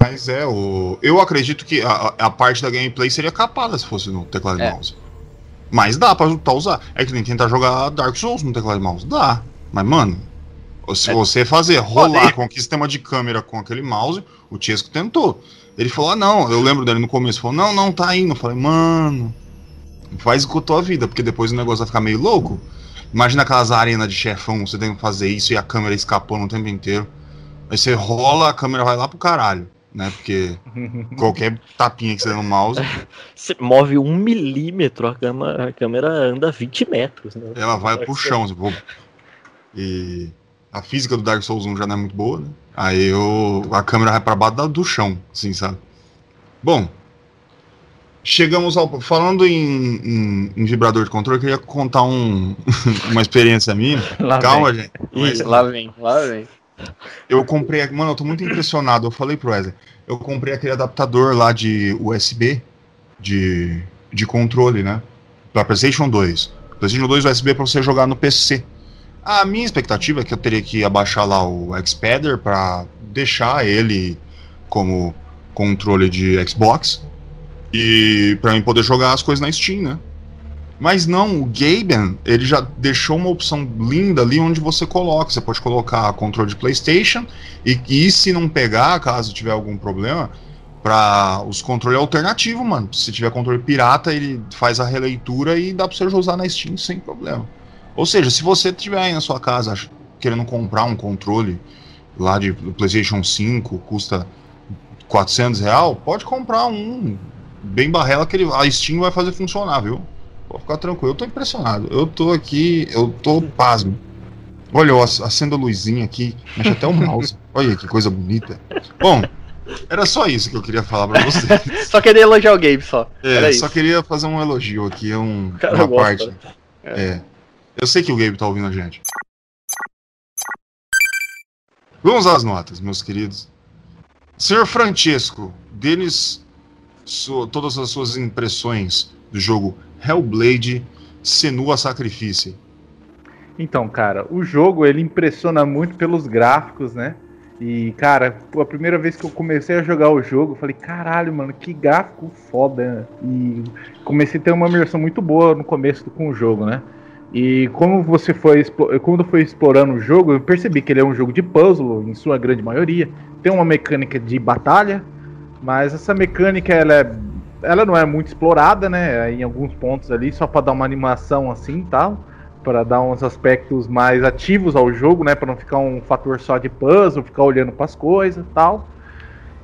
Mas é, o... eu acredito que a, a parte da gameplay seria capada se fosse no teclado é. e mouse. Mas dá pra tá, usar. É que nem tentar jogar Dark Souls no teclado e mouse. Dá. Mas, mano, se é. você fazer rolar com aquele sistema de câmera com aquele mouse, o Tiesco tentou. Ele falou, ah, não, eu lembro dele no começo, falou, não, não, tá indo. Eu falei, mano, faz com a tua vida, porque depois o negócio vai ficar meio louco. Imagina aquelas arenas de chefão, você tem que fazer isso e a câmera escapando o tempo inteiro. Aí você rola, a câmera vai lá pro caralho né? Porque qualquer tapinha que você dá no mouse. Você move um milímetro, a câmera, a câmera anda 20 metros. Né? Ela vai pro chão. Assim, e a física do Dark Souls 1 já não é muito boa, né? Aí eu, a câmera vai pra baixo do chão, assim, sabe? Bom. Chegamos ao. Falando em, em, em vibrador de controle, eu queria contar um, uma experiência minha. Lá Calma, vem. gente. Lá vem, lá vem. Eu comprei. Mano, eu tô muito impressionado. Eu falei pro Wesley. Eu comprei aquele adaptador lá de USB de, de controle, né? Pra PlayStation 2. PlayStation 2 USB pra você jogar no PC. A minha expectativa é que eu teria que abaixar lá o Xpader pra deixar ele como controle de Xbox e pra mim poder jogar as coisas na Steam, né? Mas não, o Gaben, ele já deixou uma opção linda ali onde você coloca. Você pode colocar controle de PlayStation e, e se não pegar, caso tiver algum problema, para os controles alternativos, mano. Se tiver controle pirata, ele faz a releitura e dá para você usar na Steam sem problema. Ou seja, se você tiver aí na sua casa querendo comprar um controle lá de do PlayStation 5, custa 400 real, pode comprar um bem barrela que ele, a Steam vai fazer funcionar, viu? Pode ficar tranquilo. Eu tô impressionado. Eu tô aqui, eu tô pasmo. Olha, eu ac- acendo a luzinha aqui, mexe até o mouse. Olha que coisa bonita. Bom, era só isso que eu queria falar pra vocês. Só queria elogiar o Gabe só. É, Era só isso. queria fazer um elogio aqui, um, cara uma parte. né? É. Eu sei que o Gabe tá ouvindo a gente. Vamos às notas, meus queridos. Senhor Francesco, deles todas as suas impressões do jogo Hellblade Senua Sacrifício. Então, cara, o jogo ele impressiona muito pelos gráficos, né? E, cara, a primeira vez que eu comecei a jogar o jogo, eu falei, caralho, mano, que gráfico foda. E comecei a ter uma imersão muito boa no começo com o jogo, né? E como você foi, quando fui explorando o jogo, eu percebi que ele é um jogo de puzzle, em sua grande maioria. Tem uma mecânica de batalha, mas essa mecânica ela, é, ela não é muito explorada, né? Em alguns pontos ali, só pra dar uma animação assim tal para dar uns aspectos mais ativos ao jogo, né, para não ficar um fator só de puzzle, ficar olhando para as coisas, tal.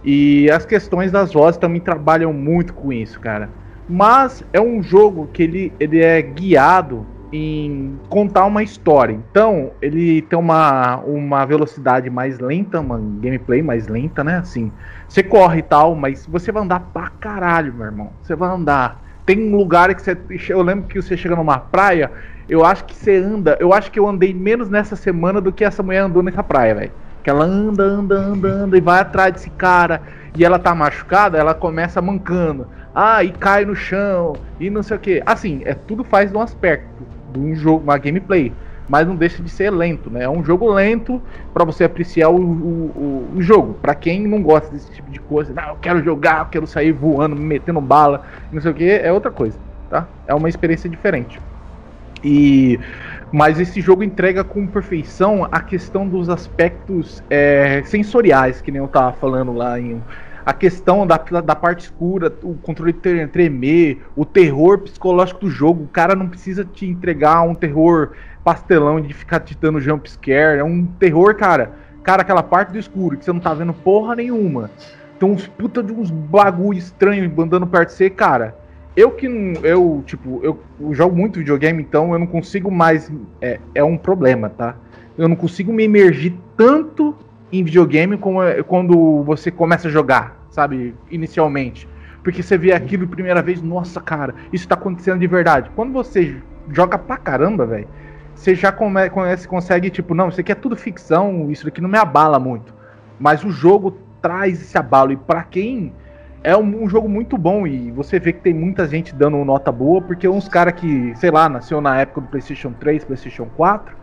E as questões das vozes também trabalham muito com isso, cara. Mas é um jogo que ele, ele é guiado em contar uma história. Então, ele tem uma, uma velocidade mais lenta, uma gameplay mais lenta, né? Assim, você corre e tal, mas você vai andar pra caralho, meu irmão. Você vai andar. Tem um lugar que você. Eu lembro que você chega numa praia, eu acho que você anda. Eu acho que eu andei menos nessa semana do que essa mulher andou nessa praia, velho. Que ela anda, anda, anda, anda e vai atrás desse cara. E ela tá machucada, ela começa mancando. Ah, e cai no chão. E não sei o que. Assim, é tudo faz de um aspecto de um jogo, uma gameplay. Mas não deixa de ser lento, né? É um jogo lento para você apreciar o, o, o, jogo. Para quem não gosta desse tipo de coisa, não, eu quero jogar, eu quero sair voando, me metendo bala, não sei o que, é outra coisa, tá? É uma experiência diferente. E mas esse jogo entrega com perfeição a questão dos aspectos é, sensoriais, que nem eu tava falando lá em a questão da, da parte escura, o controle tre- tremer, o terror psicológico do jogo. O cara não precisa te entregar um terror pastelão de ficar te dando jump. É um terror, cara. Cara, aquela parte do escuro que você não tá vendo porra nenhuma. Tem uns puta de uns bagulho estranho andando perto de você, cara. Eu que não. Eu, tipo, eu, jogo muito videogame, então eu não consigo mais. É, é um problema, tá? Eu não consigo me emergir tanto em videogame como é quando você começa a jogar, sabe? Inicialmente. Porque você vê aquilo primeira vez, nossa, cara, isso tá acontecendo de verdade. Quando você joga pra caramba, velho, você já conhece, consegue, tipo, não, isso aqui é tudo ficção, isso aqui não me abala muito. Mas o jogo traz esse abalo. E pra quem é um, um, jogo muito bom e você vê que tem muita gente dando nota boa, porque uns caras que, sei lá, nasceu na época do PlayStation 3, PlayStation 4,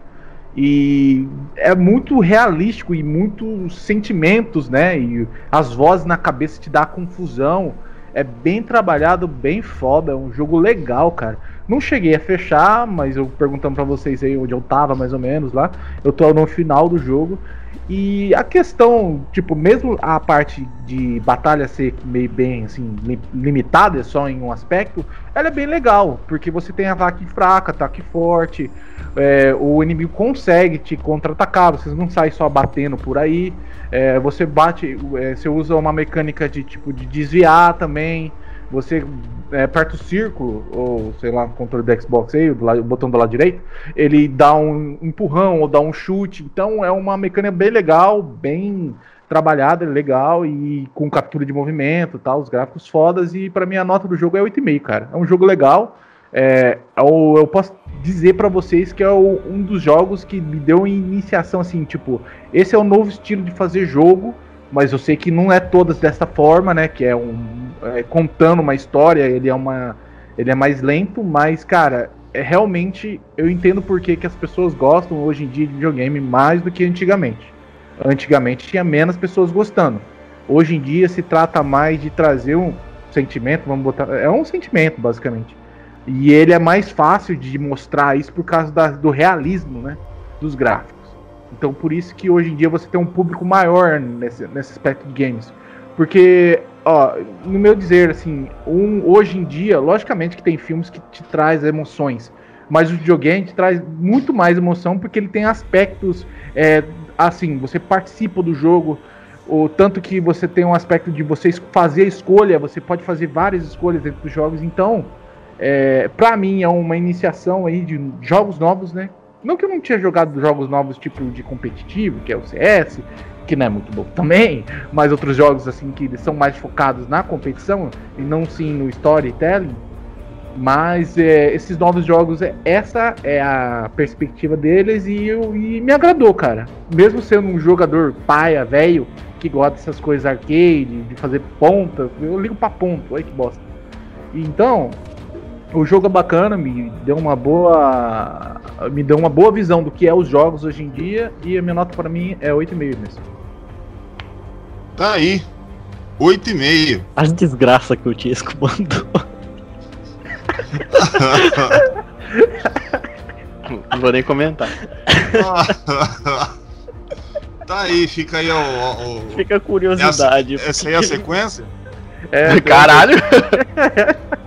e é muito realístico e muitos sentimentos, né? E as vozes na cabeça te dá confusão. É bem trabalhado, bem foda, é um jogo legal, cara. Não cheguei a fechar, mas eu perguntando para vocês aí onde eu tava mais ou menos lá. Eu tô no final do jogo. E a questão, tipo, mesmo a parte de batalha ser meio bem assim, limitada só em um aspecto, ela é bem legal, porque você tem ataque fraco, ataque forte, é, o inimigo consegue te contra-atacar, vocês não saem só batendo por aí, é, você bate, é, você usa uma mecânica de tipo de desviar também, você é, aperta o círculo, ou sei lá, controle do Xbox aí, o, botão do lado direito, ele dá um empurrão ou dá um chute. Então é uma mecânica bem legal, bem trabalhada, legal e com captura de movimento, tal, os gráficos fodas e para mim a nota do jogo é 8,5, cara. É um jogo legal. É, eu, é eu posso dizer para vocês que é o, um dos jogos que me deu iniciação assim, tipo, esse é o novo estilo de fazer jogo, mas eu sei que não é todas dessa forma, né, que é um é, contando uma história, ele é uma ele é mais lento, mas cara, é realmente eu entendo por que, que as pessoas gostam hoje em dia de videogame mais do que antigamente. Antigamente tinha menos pessoas gostando. Hoje em dia se trata mais de trazer um sentimento, vamos botar, é um sentimento basicamente. E ele é mais fácil de mostrar isso por causa da, do realismo, né, dos gráficos. Então por isso que hoje em dia você tem um público maior nesse, nesse aspecto de games. Porque, ó, no meu dizer, assim, um, hoje em dia, logicamente que tem filmes que te traz emoções, mas o videogame te traz muito mais emoção porque ele tem aspectos é, assim, você participa do jogo, o tanto que você tem um aspecto de você fazer escolha, você pode fazer várias escolhas dentro dos jogos, então, é, para mim é uma iniciação aí de jogos novos, né? Não que eu não tinha jogado jogos novos tipo de competitivo, que é o CS, que não é muito bom também, mas outros jogos assim que são mais focados na competição e não sim no storytelling. Mas é, esses novos jogos, é, essa é a perspectiva deles e, eu, e me agradou, cara. Mesmo sendo um jogador paia, velho, que gosta dessas coisas arcade, de fazer ponta, eu ligo pra ponto, olha que bosta. Então, o jogo é bacana, me deu uma boa. Me deu uma boa visão do que é os jogos hoje em dia e a minha nota para mim é 8,5 mesmo. Tá aí. 8,5. As desgraças que o Tiesco mandou. Não vou nem comentar. tá aí, fica aí o. o, o... Fica a curiosidade. Essa, essa aí é a sequência? É, caralho!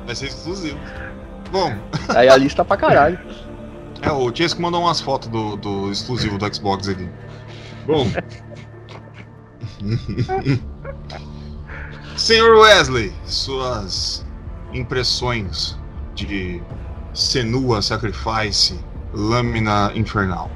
Vai ser exclusivo. Bom. Aí a lista pra caralho. É, o Tiesco mandou umas fotos do, do exclusivo do Xbox aqui. Bom. Senhor Wesley, suas impressões de Senua Sacrifice, Lâmina Infernal.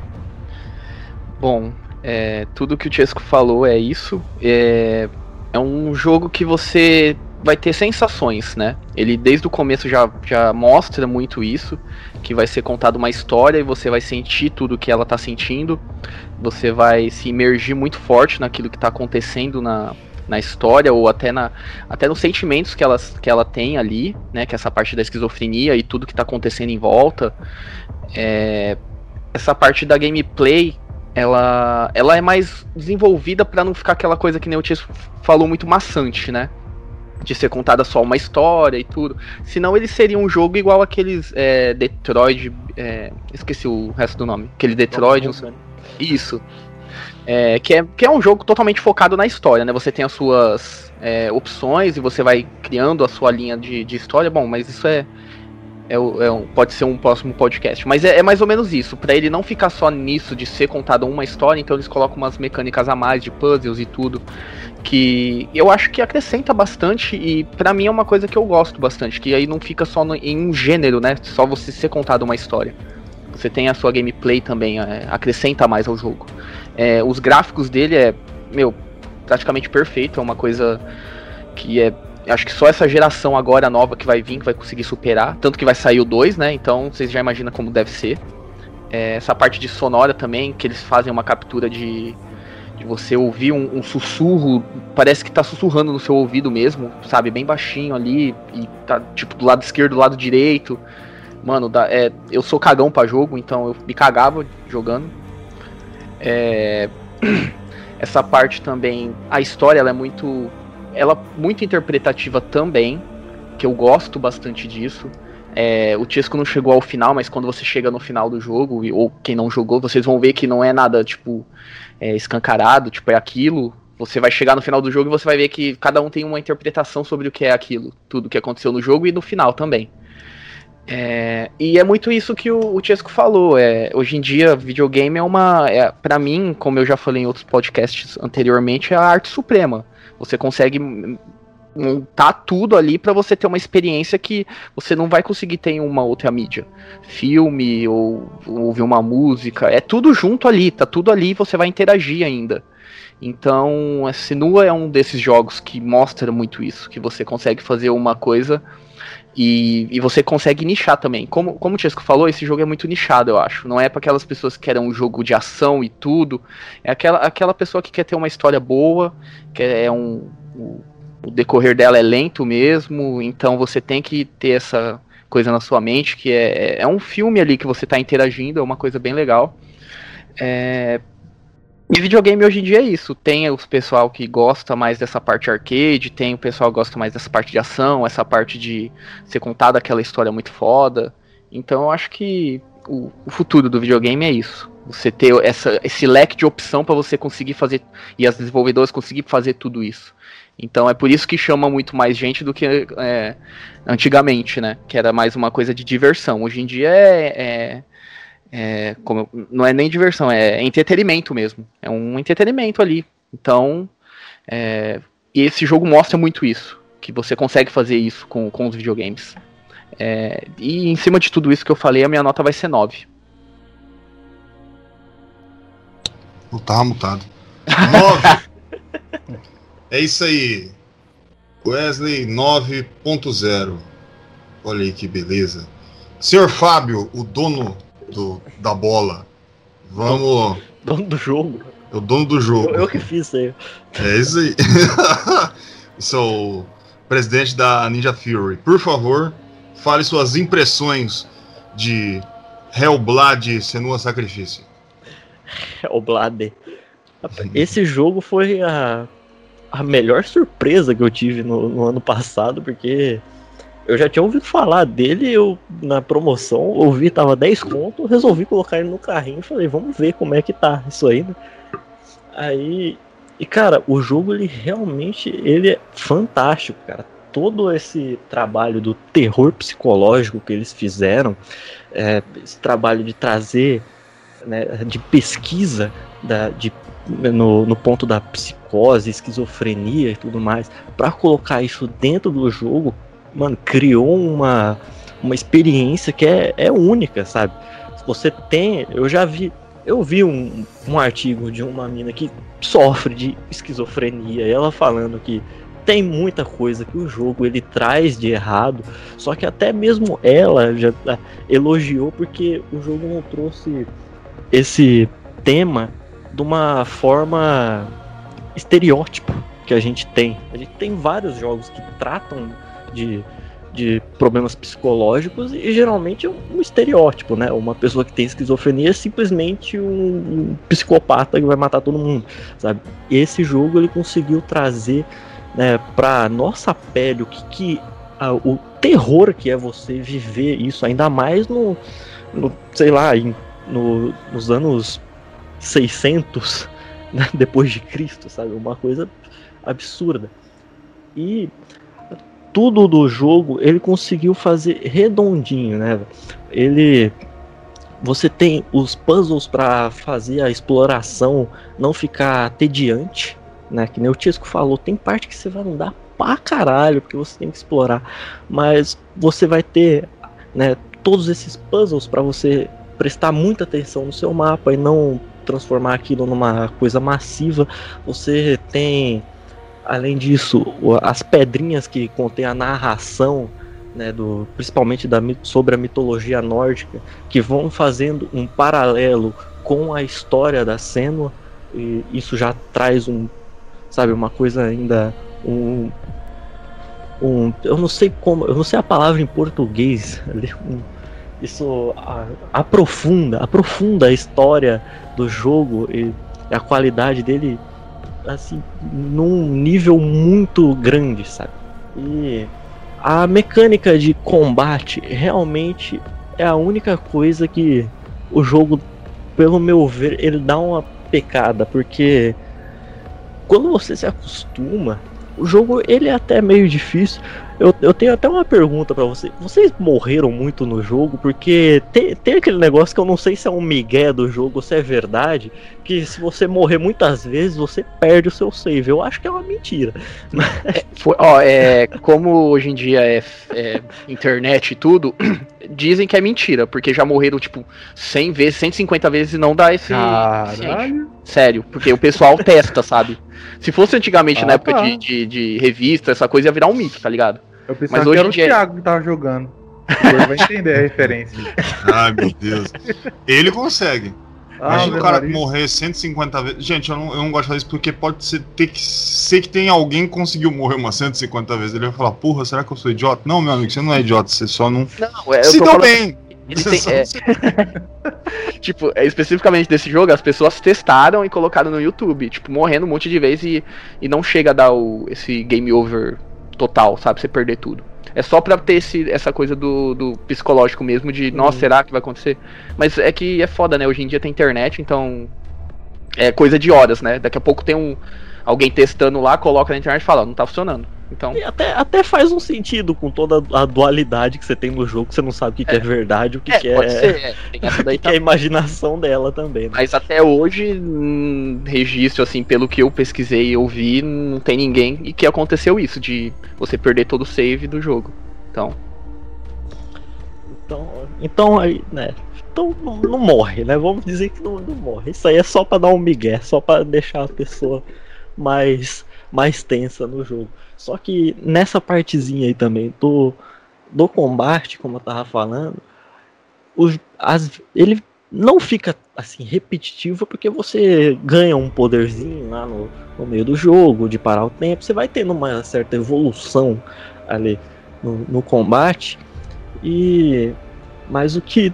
Bom, é, tudo que o Chesco falou é isso. É, é um jogo que você vai ter sensações, né? Ele desde o começo já, já mostra muito isso, que vai ser contada uma história e você vai sentir tudo que ela tá sentindo. Você vai se imergir muito forte naquilo que tá acontecendo na, na história ou até, na, até nos sentimentos que ela, que ela tem ali, né? Que é essa parte da esquizofrenia e tudo que tá acontecendo em volta. É, essa parte da gameplay, ela, ela é mais desenvolvida para não ficar aquela coisa que nem o Tia falou muito maçante, né? De ser contada só uma história e tudo. Senão ele seria um jogo igual aqueles é, Detroit. É, esqueci o resto do nome. Aquele Detroit. Isso. É, que, é, que é um jogo totalmente focado na história, né? Você tem as suas é, opções e você vai criando a sua linha de, de história. Bom, mas isso é, é, é pode ser um próximo podcast. Mas é, é mais ou menos isso. para ele não ficar só nisso de ser contada uma história, então eles colocam umas mecânicas a mais de puzzles e tudo. Que eu acho que acrescenta bastante e para mim é uma coisa que eu gosto bastante. Que aí não fica só no, em um gênero, né? Só você ser contado uma história. Você tem a sua gameplay também, é, acrescenta mais ao jogo. É, os gráficos dele é, meu, praticamente perfeito. É uma coisa que é. Acho que só essa geração agora nova que vai vir que vai conseguir superar. Tanto que vai sair o 2, né? Então vocês já imaginam como deve ser. É, essa parte de sonora também, que eles fazem uma captura de, de você ouvir um, um, sussurro, parece que tá sussurrando no seu ouvido mesmo, sabe? Bem baixinho ali, e tá tipo do lado esquerdo, do lado direito. Mano, é, eu sou cagão para jogo, então eu me cagava jogando. É, essa parte também, a história ela é muito, ela muito interpretativa também, que eu gosto bastante disso. É, o Tiesco não chegou ao final, mas quando você chega no final do jogo, ou quem não jogou, vocês vão ver que não é nada, tipo, é, escancarado, tipo, é aquilo. Você vai chegar no final do jogo e você vai ver que cada um tem uma interpretação sobre o que é aquilo, tudo que aconteceu no jogo e no final também. É, e é muito isso que o, o Chesco falou. É, hoje em dia, videogame é uma. É, para mim, como eu já falei em outros podcasts anteriormente, é a arte suprema. Você consegue montar tudo ali para você ter uma experiência que você não vai conseguir ter em uma outra mídia. Filme ou, ou ouvir uma música, é tudo junto ali, tá tudo ali e você vai interagir ainda. Então, a Sinua é um desses jogos que mostra muito isso, que você consegue fazer uma coisa e, e você consegue nichar também. Como, como o Chesco falou, esse jogo é muito nichado, eu acho. Não é para aquelas pessoas que querem um jogo de ação e tudo. É aquela, aquela pessoa que quer ter uma história boa, que é um. O, o decorrer dela é lento mesmo, então você tem que ter essa coisa na sua mente, que é, é um filme ali que você está interagindo, é uma coisa bem legal. É, e videogame hoje em dia é isso. Tem o pessoal que gosta mais dessa parte arcade, tem o pessoal que gosta mais dessa parte de ação, essa parte de ser contada aquela história muito foda. Então eu acho que o, o futuro do videogame é isso. Você ter essa, esse leque de opção para você conseguir fazer e as desenvolvedoras conseguir fazer tudo isso. Então é por isso que chama muito mais gente do que é, antigamente, né? Que era mais uma coisa de diversão. Hoje em dia é, é é, como, não é nem diversão, é entretenimento mesmo. É um entretenimento ali. Então, é, esse jogo mostra muito isso. Que você consegue fazer isso com, com os videogames. É, e em cima de tudo isso que eu falei, a minha nota vai ser 9. Eu tava mutado. 9! é isso aí. Wesley 9.0. Olha aí que beleza. Senhor Fábio, o dono do, da bola. Vamos. Dono do jogo. É o dono do jogo. Eu, eu que fiz isso aí. É isso aí. Sou o presidente da Ninja Fury. Por favor, fale suas impressões de Hellblade Senua Sacrifício. Hellblade. Esse jogo foi a, a melhor surpresa que eu tive no, no ano passado, porque eu já tinha ouvido falar dele, eu na promoção, ouvi, tava 10 conto, resolvi colocar ele no carrinho e falei, vamos ver como é que tá isso aí, né? Aí, e cara, o jogo ele realmente ele é fantástico, cara. Todo esse trabalho do terror psicológico que eles fizeram, é, esse trabalho de trazer, né, de pesquisa da, de, no, no ponto da psicose, esquizofrenia e tudo mais, para colocar isso dentro do jogo, mano, criou uma, uma experiência que é, é única, sabe? Você tem, eu já vi, eu vi um, um artigo de uma mina que sofre de esquizofrenia, ela falando que tem muita coisa que o jogo ele traz de errado, só que até mesmo ela já ah, elogiou porque o jogo não trouxe esse tema de uma forma estereótipo que a gente tem. A gente tem vários jogos que tratam de, de problemas psicológicos e geralmente é um, estereótipo, né? Uma pessoa que tem esquizofrenia é simplesmente um, um psicopata que vai matar todo mundo, sabe? Esse jogo ele conseguiu trazer né, para nossa pele o que, que a, o terror que é você viver isso, ainda mais no, no sei lá, em, no, nos anos 600 né, depois de Cristo, sabe? Uma coisa absurda. E tudo do jogo ele conseguiu fazer redondinho, né? Ele você tem os puzzles para fazer a exploração não ficar tediante, né? Que nem o Tisco falou, tem parte que você vai andar pra caralho, porque você tem que explorar, mas você vai ter, né, todos esses puzzles para você prestar muita atenção no seu mapa e não transformar aquilo numa coisa massiva. Você tem Além disso, as pedrinhas que contém a narração, né, do, principalmente da, sobre a mitologia nórdica, que vão fazendo um paralelo com a história da Senua, e isso já traz um, sabe, uma coisa ainda um, um eu não sei como, eu não sei a palavra em português, isso aprofunda, aprofunda a história do jogo e a qualidade dele assim, num nível muito grande, sabe? E a mecânica de combate realmente é a única coisa que o jogo, pelo meu ver, ele dá uma pecada, porque quando você se acostuma, o jogo ele é até meio difícil. Eu, eu tenho até uma pergunta pra vocês. Vocês morreram muito no jogo? Porque tem, tem aquele negócio que eu não sei se é um migué do jogo ou se é verdade. Que se você morrer muitas vezes, você perde o seu save. Eu acho que é uma mentira. Foi, ó, é, como hoje em dia é, é internet e tudo, dizem que é mentira, porque já morreram, tipo, 100 vezes, 150 vezes e não dá esse. Caralho. Sério, porque o pessoal testa, sabe? Se fosse antigamente, Ah, na época tá. de, de, de revista, essa coisa ia virar um mito, tá ligado? Eu pensava Mas que hoje era em o dia- Thiago que tava jogando. O Igor vai entender a referência. Ai, meu Deus. Ele consegue. Imagina Ave o cara Maria. morrer 150 vezes. Gente, eu não, eu não gosto de fazer isso porque pode ser, ter que ser que tem alguém que conseguiu morrer umas 150 vezes. Ele vai falar, porra, será que eu sou idiota? Não, meu amigo, você não é idiota, você só não. Não, é, eu Se tô deu bem! Ele tem- é, tipo, é, especificamente desse jogo, as pessoas testaram e colocaram no YouTube, tipo, morrendo um monte de vezes e, e não chega a dar o, esse game over total, sabe? Você perder tudo. É só pra ter esse, essa coisa do, do psicológico mesmo, de, nossa, será que vai acontecer? Mas é que é foda, né? Hoje em dia tem internet, então. É coisa de horas, né? Daqui a pouco tem um. Alguém testando lá, coloca na internet e fala, não tá funcionando. Então. E até, até faz um sentido com toda a dualidade que você tem no jogo, que você não sabe o que, que é verdade, o que, É, que, é, ser, é, que, é a imaginação dela também. Né? Mas até hoje, hum, registro, assim, pelo que eu pesquisei e ouvi, não tem ninguém e que aconteceu isso, de você perder todo o save do jogo. Então, Então, então aí, né? Então não, não morre, né? Vamos dizer que não, não morre. Isso aí é só pra dar um migué, só pra deixar a pessoa mais, mais tensa no jogo. Só que nessa partezinha aí também do, do combate, como eu tava falando, os, as, ele não fica assim repetitivo porque você ganha um poderzinho lá no, no meio do jogo, de parar o tempo, você vai tendo uma certa evolução ali no, no combate. E mas o que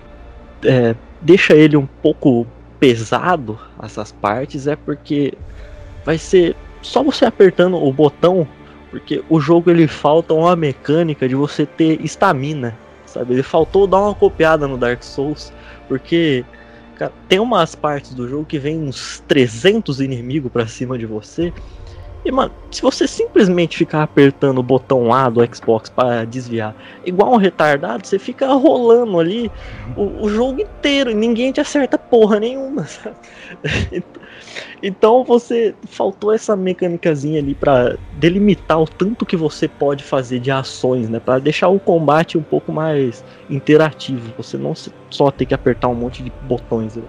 é, deixa ele um pouco pesado essas partes é porque vai ser só você apertando o botão, porque o jogo ele falta uma mecânica de você ter estamina, sabe? Ele faltou dar uma copiada no Dark Souls, porque cara, tem umas partes do jogo que vem uns 300 inimigos pra cima de você. E, mano, se você simplesmente ficar apertando o botão A do Xbox para desviar, igual um retardado, você fica rolando ali o, o jogo inteiro e ninguém te acerta porra nenhuma, sabe? Então você faltou essa mecânicazinha ali pra delimitar o tanto que você pode fazer de ações, né? Para deixar o combate um pouco mais interativo. Você não só ter que apertar um monte de botões. né?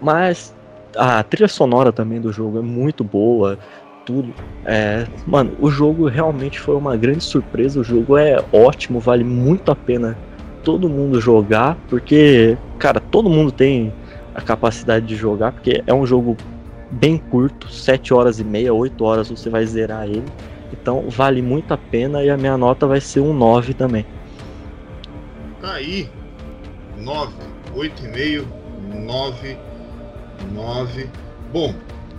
Mas a trilha sonora também do jogo é muito boa, tudo. É, mano, o jogo realmente foi uma grande surpresa. O jogo é ótimo, vale muito a pena todo mundo jogar, porque, cara, todo mundo tem a capacidade de jogar, porque é um jogo bem curto, 7 horas e meia, 8 horas você vai zerar ele. Então vale muito a pena e a minha nota vai ser um 9 também. Tá aí. 9, 8,5, 9, 9. Bom,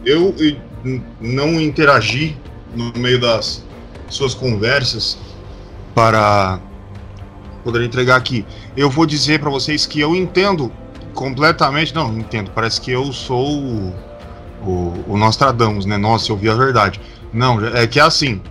eu eh, n- não interagi no meio das suas conversas para poder entregar aqui. Eu vou dizer para vocês que eu entendo completamente. Não, entendo. Parece que eu sou o, o, o Nostradamus, né? Nossa, eu vi a verdade. Não, é que é assim.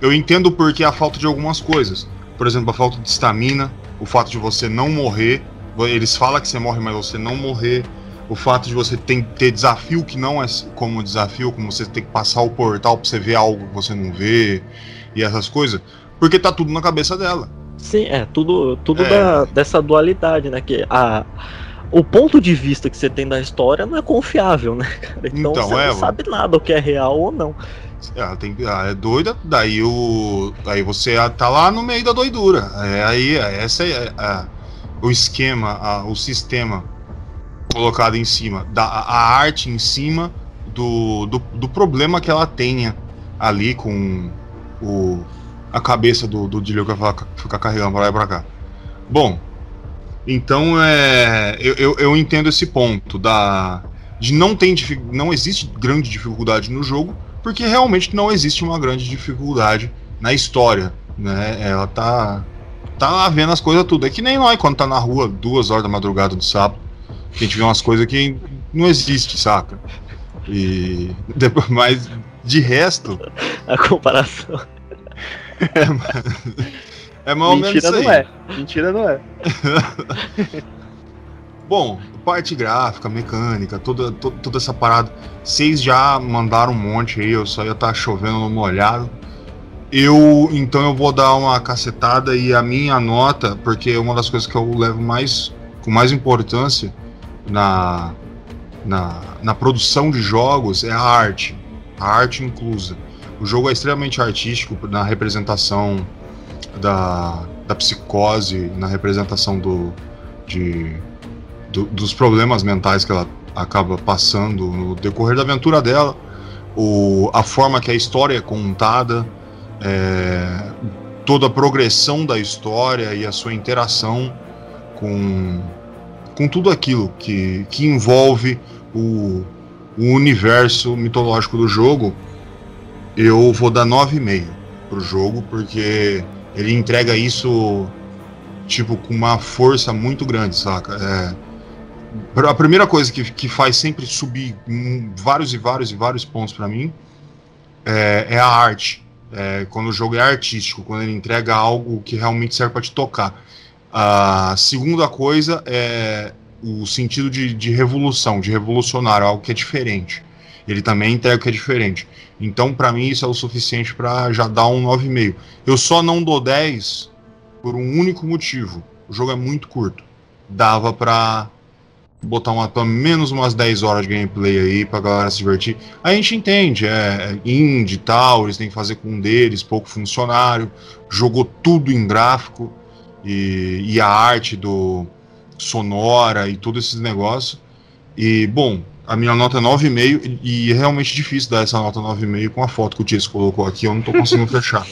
Eu entendo porque a falta de algumas coisas. Por exemplo, a falta de estamina, o fato de você não morrer. Eles falam que você morre, mas você não morrer. O fato de você ter, ter desafio que não é como desafio, como você ter que passar o portal pra você ver algo que você não vê. E essas coisas. Porque tá tudo na cabeça dela. Sim, é tudo, tudo É. da- dessa dualidade, né? Que a, o ponto de vista que você tem da história não é confiável, né, cara? Então, Então, você é, não sabe nada o que é real ou não. Ela, tem, ela é doida, daí o. Aí você tá lá no meio da doidura. É, aí é, essa é a- o esquema, a- o sistema colocado em cima, da, a arte em cima do, do, do problema que ela tenha ali com o, a cabeça do, do Dilio que vai ficar carregando pra lá e pra cá. Bom, então é, eu, eu, eu entendo esse ponto da de não tem não existe grande dificuldade no jogo porque realmente não existe uma grande dificuldade na história, né? Ela tá tá vendo as coisas tudo. É que nem nós quando tá na rua duas horas da madrugada do sábado, a gente vê umas coisas que não existe, saca? E depois, mas de resto, A comparação. É mais ou menos Mentira isso aí. não é. Mentira não é. Bom, parte gráfica, mecânica, toda, to- toda essa parada. Vocês já mandaram um monte aí, eu só ia estar chovendo no molhado. Eu, então eu vou dar uma cacetada e a minha nota, porque é uma das coisas que eu levo mais com mais importância na, na, na produção de jogos é a arte. A arte inclusa. O jogo é extremamente artístico na representação da, da psicose, na representação do, de, do- dos problemas mentais que ela acaba passando no decorrer da aventura dela, o, a forma que a história é contada, é, toda a progressão da história e a sua interação com, com tudo aquilo que, que envolve o, o universo mitológico do jogo, eu vou dar 9,5 pro jogo, porque ele entrega isso tipo com uma força muito grande, saca? É, a primeira coisa que, que faz sempre subir vários e vários e vários pontos pra mim é, é a arte. É, quando o jogo é artístico, quando ele entrega algo que realmente serve para te tocar. A segunda coisa é o sentido de, de revolução, de revolucionário, algo que é diferente. Ele também entrega o que é diferente. Então, para mim, isso é o suficiente para já dar um 9,5. Eu só não dou 10 por um único motivo. O jogo é muito curto. Dava pra botar uma, pelo menos umas 10 horas de gameplay aí pra galera se divertir. A gente entende, é indie e tal, eles têm que fazer com um deles, pouco funcionário, jogou tudo em gráfico e, e a arte do sonora e todos esses negócios. E, bom, a minha nota é 9,5 e é realmente difícil dar essa nota 9,5 com a foto que o Tias colocou aqui, eu não tô conseguindo fechar.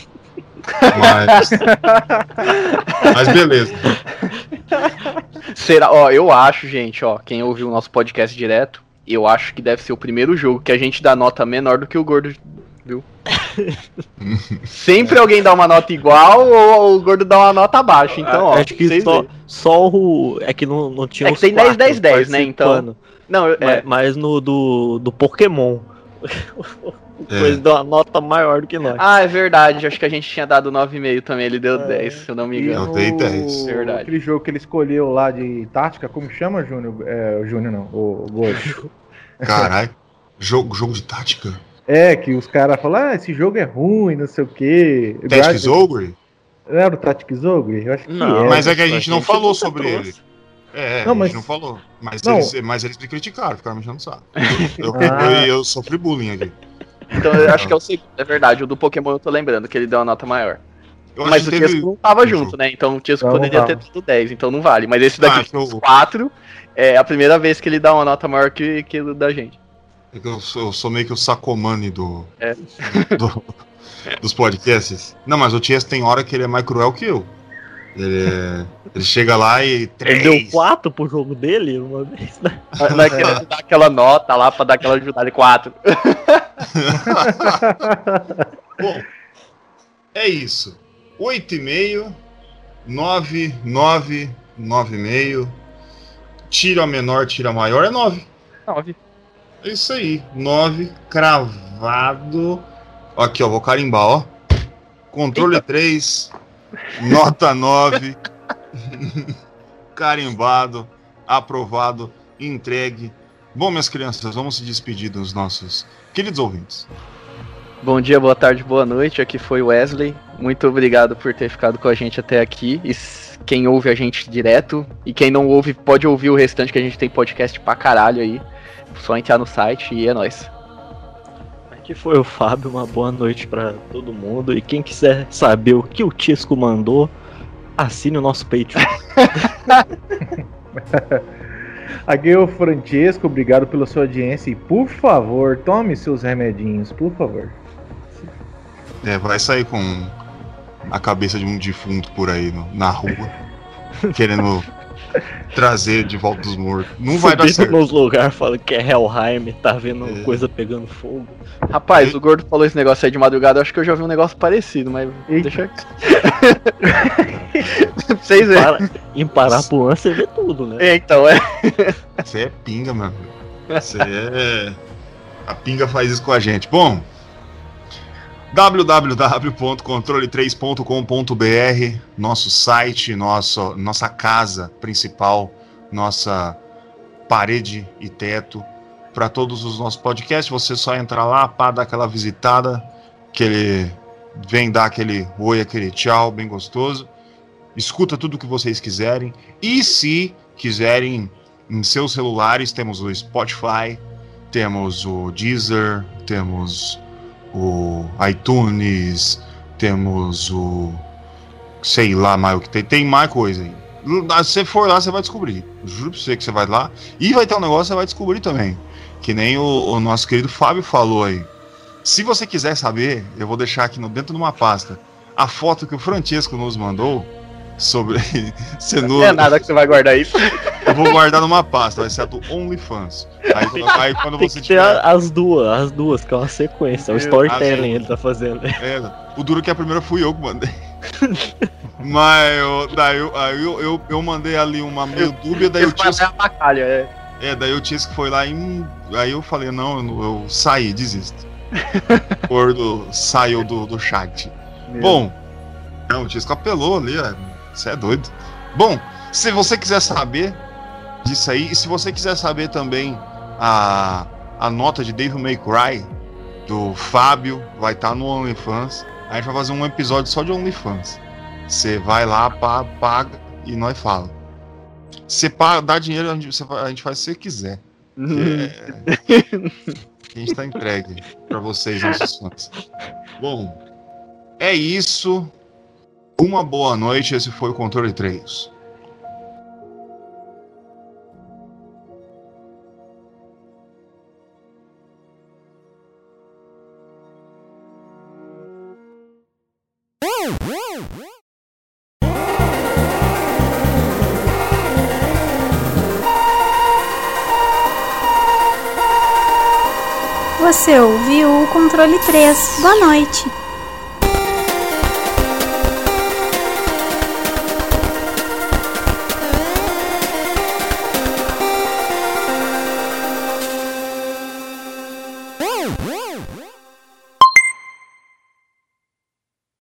Mas, mas beleza. Será? Ó, eu acho, gente, ó, quem ouviu o nosso podcast direto, eu acho que deve ser o primeiro jogo que a gente dá nota menor do que o Gordo, viu? Sempre alguém dá uma nota igual ou o Gordo dá uma nota abaixo. Então, ó, Acho que só, só o. É que não, não tinha É que tem 10, quatro 10, 10, né, então. Não, eu- Mas, é, mas no do, do Pokémon. É. Coisa deu uma nota maior do que nós. Ah, é verdade. Acho que a gente tinha dado 9,5 também. Ele deu 10, se eu não me engano. Eu dei 10. Verdade. Aquele jogo que ele escolheu lá de tática, como chama, Júnior? É, o Júnior não, o Gordo. Caralho. Jogo, jogo de tática? É, que os caras falam, ah, esse jogo é ruim, não sei o quê. Tactics Ogre? Não era o Tactics Ogre? Eu acho que Não, é. Mas é que a gente não falou sobre trouxe. ele. É, Não, a gente mas- não falou. Mas, Não. Eles, mas eles me criticaram, ficaram me enchendo o saco. Eu, Ah. eu, eu sofri bullying aqui. Então eu acho que é o segundo. É verdade. O do Pokémon eu tô lembrando que ele deu uma nota maior. Eu Mas o teve. Tiesco não tava junto, jogo. né? Então o não poderia ter dado 10, então não vale. Mas esse daqui, Ah, os eu- 4, é a primeira vez que ele dá uma nota maior que, que o da gente. É que Eu sou, eu sou meio que o sacomani do, É. do- dos podcasts. Não, mas o Tias tem hora que ele é mais cruel que eu. Ele, é- ele chega lá e. Ele Três. deu 4 pro jogo dele uma vez, né? Não é dar aquela nota lá pra dar aquela ajuda de 4. Bom, é isso. 8,5, 9, 9, 9,5. Tira menor, tira maior, é 9. 9. É isso aí. 9, cravado. Aqui, ó, vou carimbar, ó. Controle 3, nota 9. Carimbado, aprovado, entregue. Bom, minhas crianças, vamos se despedir dos nossos queridos ouvintes. Bom dia, boa tarde, boa noite. Aqui foi o Wesley. Muito obrigado por ter ficado com a gente até aqui. E quem ouve a gente direto e quem não ouve pode ouvir o restante que a gente tem podcast pra caralho aí. Só entrar no site e é nóis. Aqui foi o Fábio, uma boa noite pra todo mundo. E quem quiser saber o que o Tisco mandou, assine o nosso Patreon. Aqui é o Francesco, obrigado pela sua audiência e por favor, tome seus remedinhos, por favor. É, vai sair com a cabeça de um defunto por aí no- na rua, querendo trazer de volta os mortos. Não vai dar Subindo certo. nos lugares falando que é Helheim, tá vendo É. coisa pegando fogo. Rapaz, o Gordo falou esse negócio aí de madrugada. Eu acho que eu já vi um negócio parecido, mas Eita. deixa aqui. vocês verem. Para, em Parapuã você vê tudo, né? É, então, é. Você é pinga, amigo. Você é. A pinga faz isso com a gente. Bom, www.controle3.com.br, nosso site, nosso, nossa casa principal, nossa parede e teto. Para todos os nossos podcasts, você só entrar lá, pá, dar aquela visitada, que ele vem dar aquele oi, aquele tchau, bem gostoso. Escuta tudo o que vocês quiserem. E se quiserem, em seus celulares, temos o Spotify, temos o Deezer, temos o iTunes, temos o. sei lá mais o que tem. Tem mais coisa aí. Se você for lá, você vai descobrir. Juro pra você que você vai lá. E vai ter um negócio, você vai descobrir também. Que nem o, o nosso querido Fábio falou aí. Se você quiser saber, eu vou deixar aqui no, dentro de uma pasta a foto que o Francesco nos mandou sobre cenoura. Não é nada que você vai guardar isso. Eu vou guardar numa pasta, vai ser a do OnlyFans. Aí, aí quando Tem você que ter tiver. as duas, as duas, que é uma sequência. É o Meu, storytelling ele tá fazendo. É, o duro é que a primeira fui eu que mandei. Mas eu, daí eu, aí eu, eu, eu mandei ali uma meio dúbia, daí o Esse Tisco, é a bacalha, é. é, daí o Tisco foi lá e aí eu falei, não, eu, eu saí, desisto. O gordo saiu do, do chat. Bom, não, o Tisco apelou ali, você é doido. Bom, se você quiser saber disso aí, e se você quiser saber também a, a nota de Devil May Cry do Fábio, vai estar no OnlyFans. A gente vai fazer um episódio só de OnlyFans. Você vai lá, pá, paga e nós fala. Você dá dinheiro, a gente, a gente faz o que você quiser. Que é- a gente tá entregue pra vocês, nossos fãs. Bom, é isso. Uma boa noite. Esse foi o Controle 3. Controle 3. Boa noite.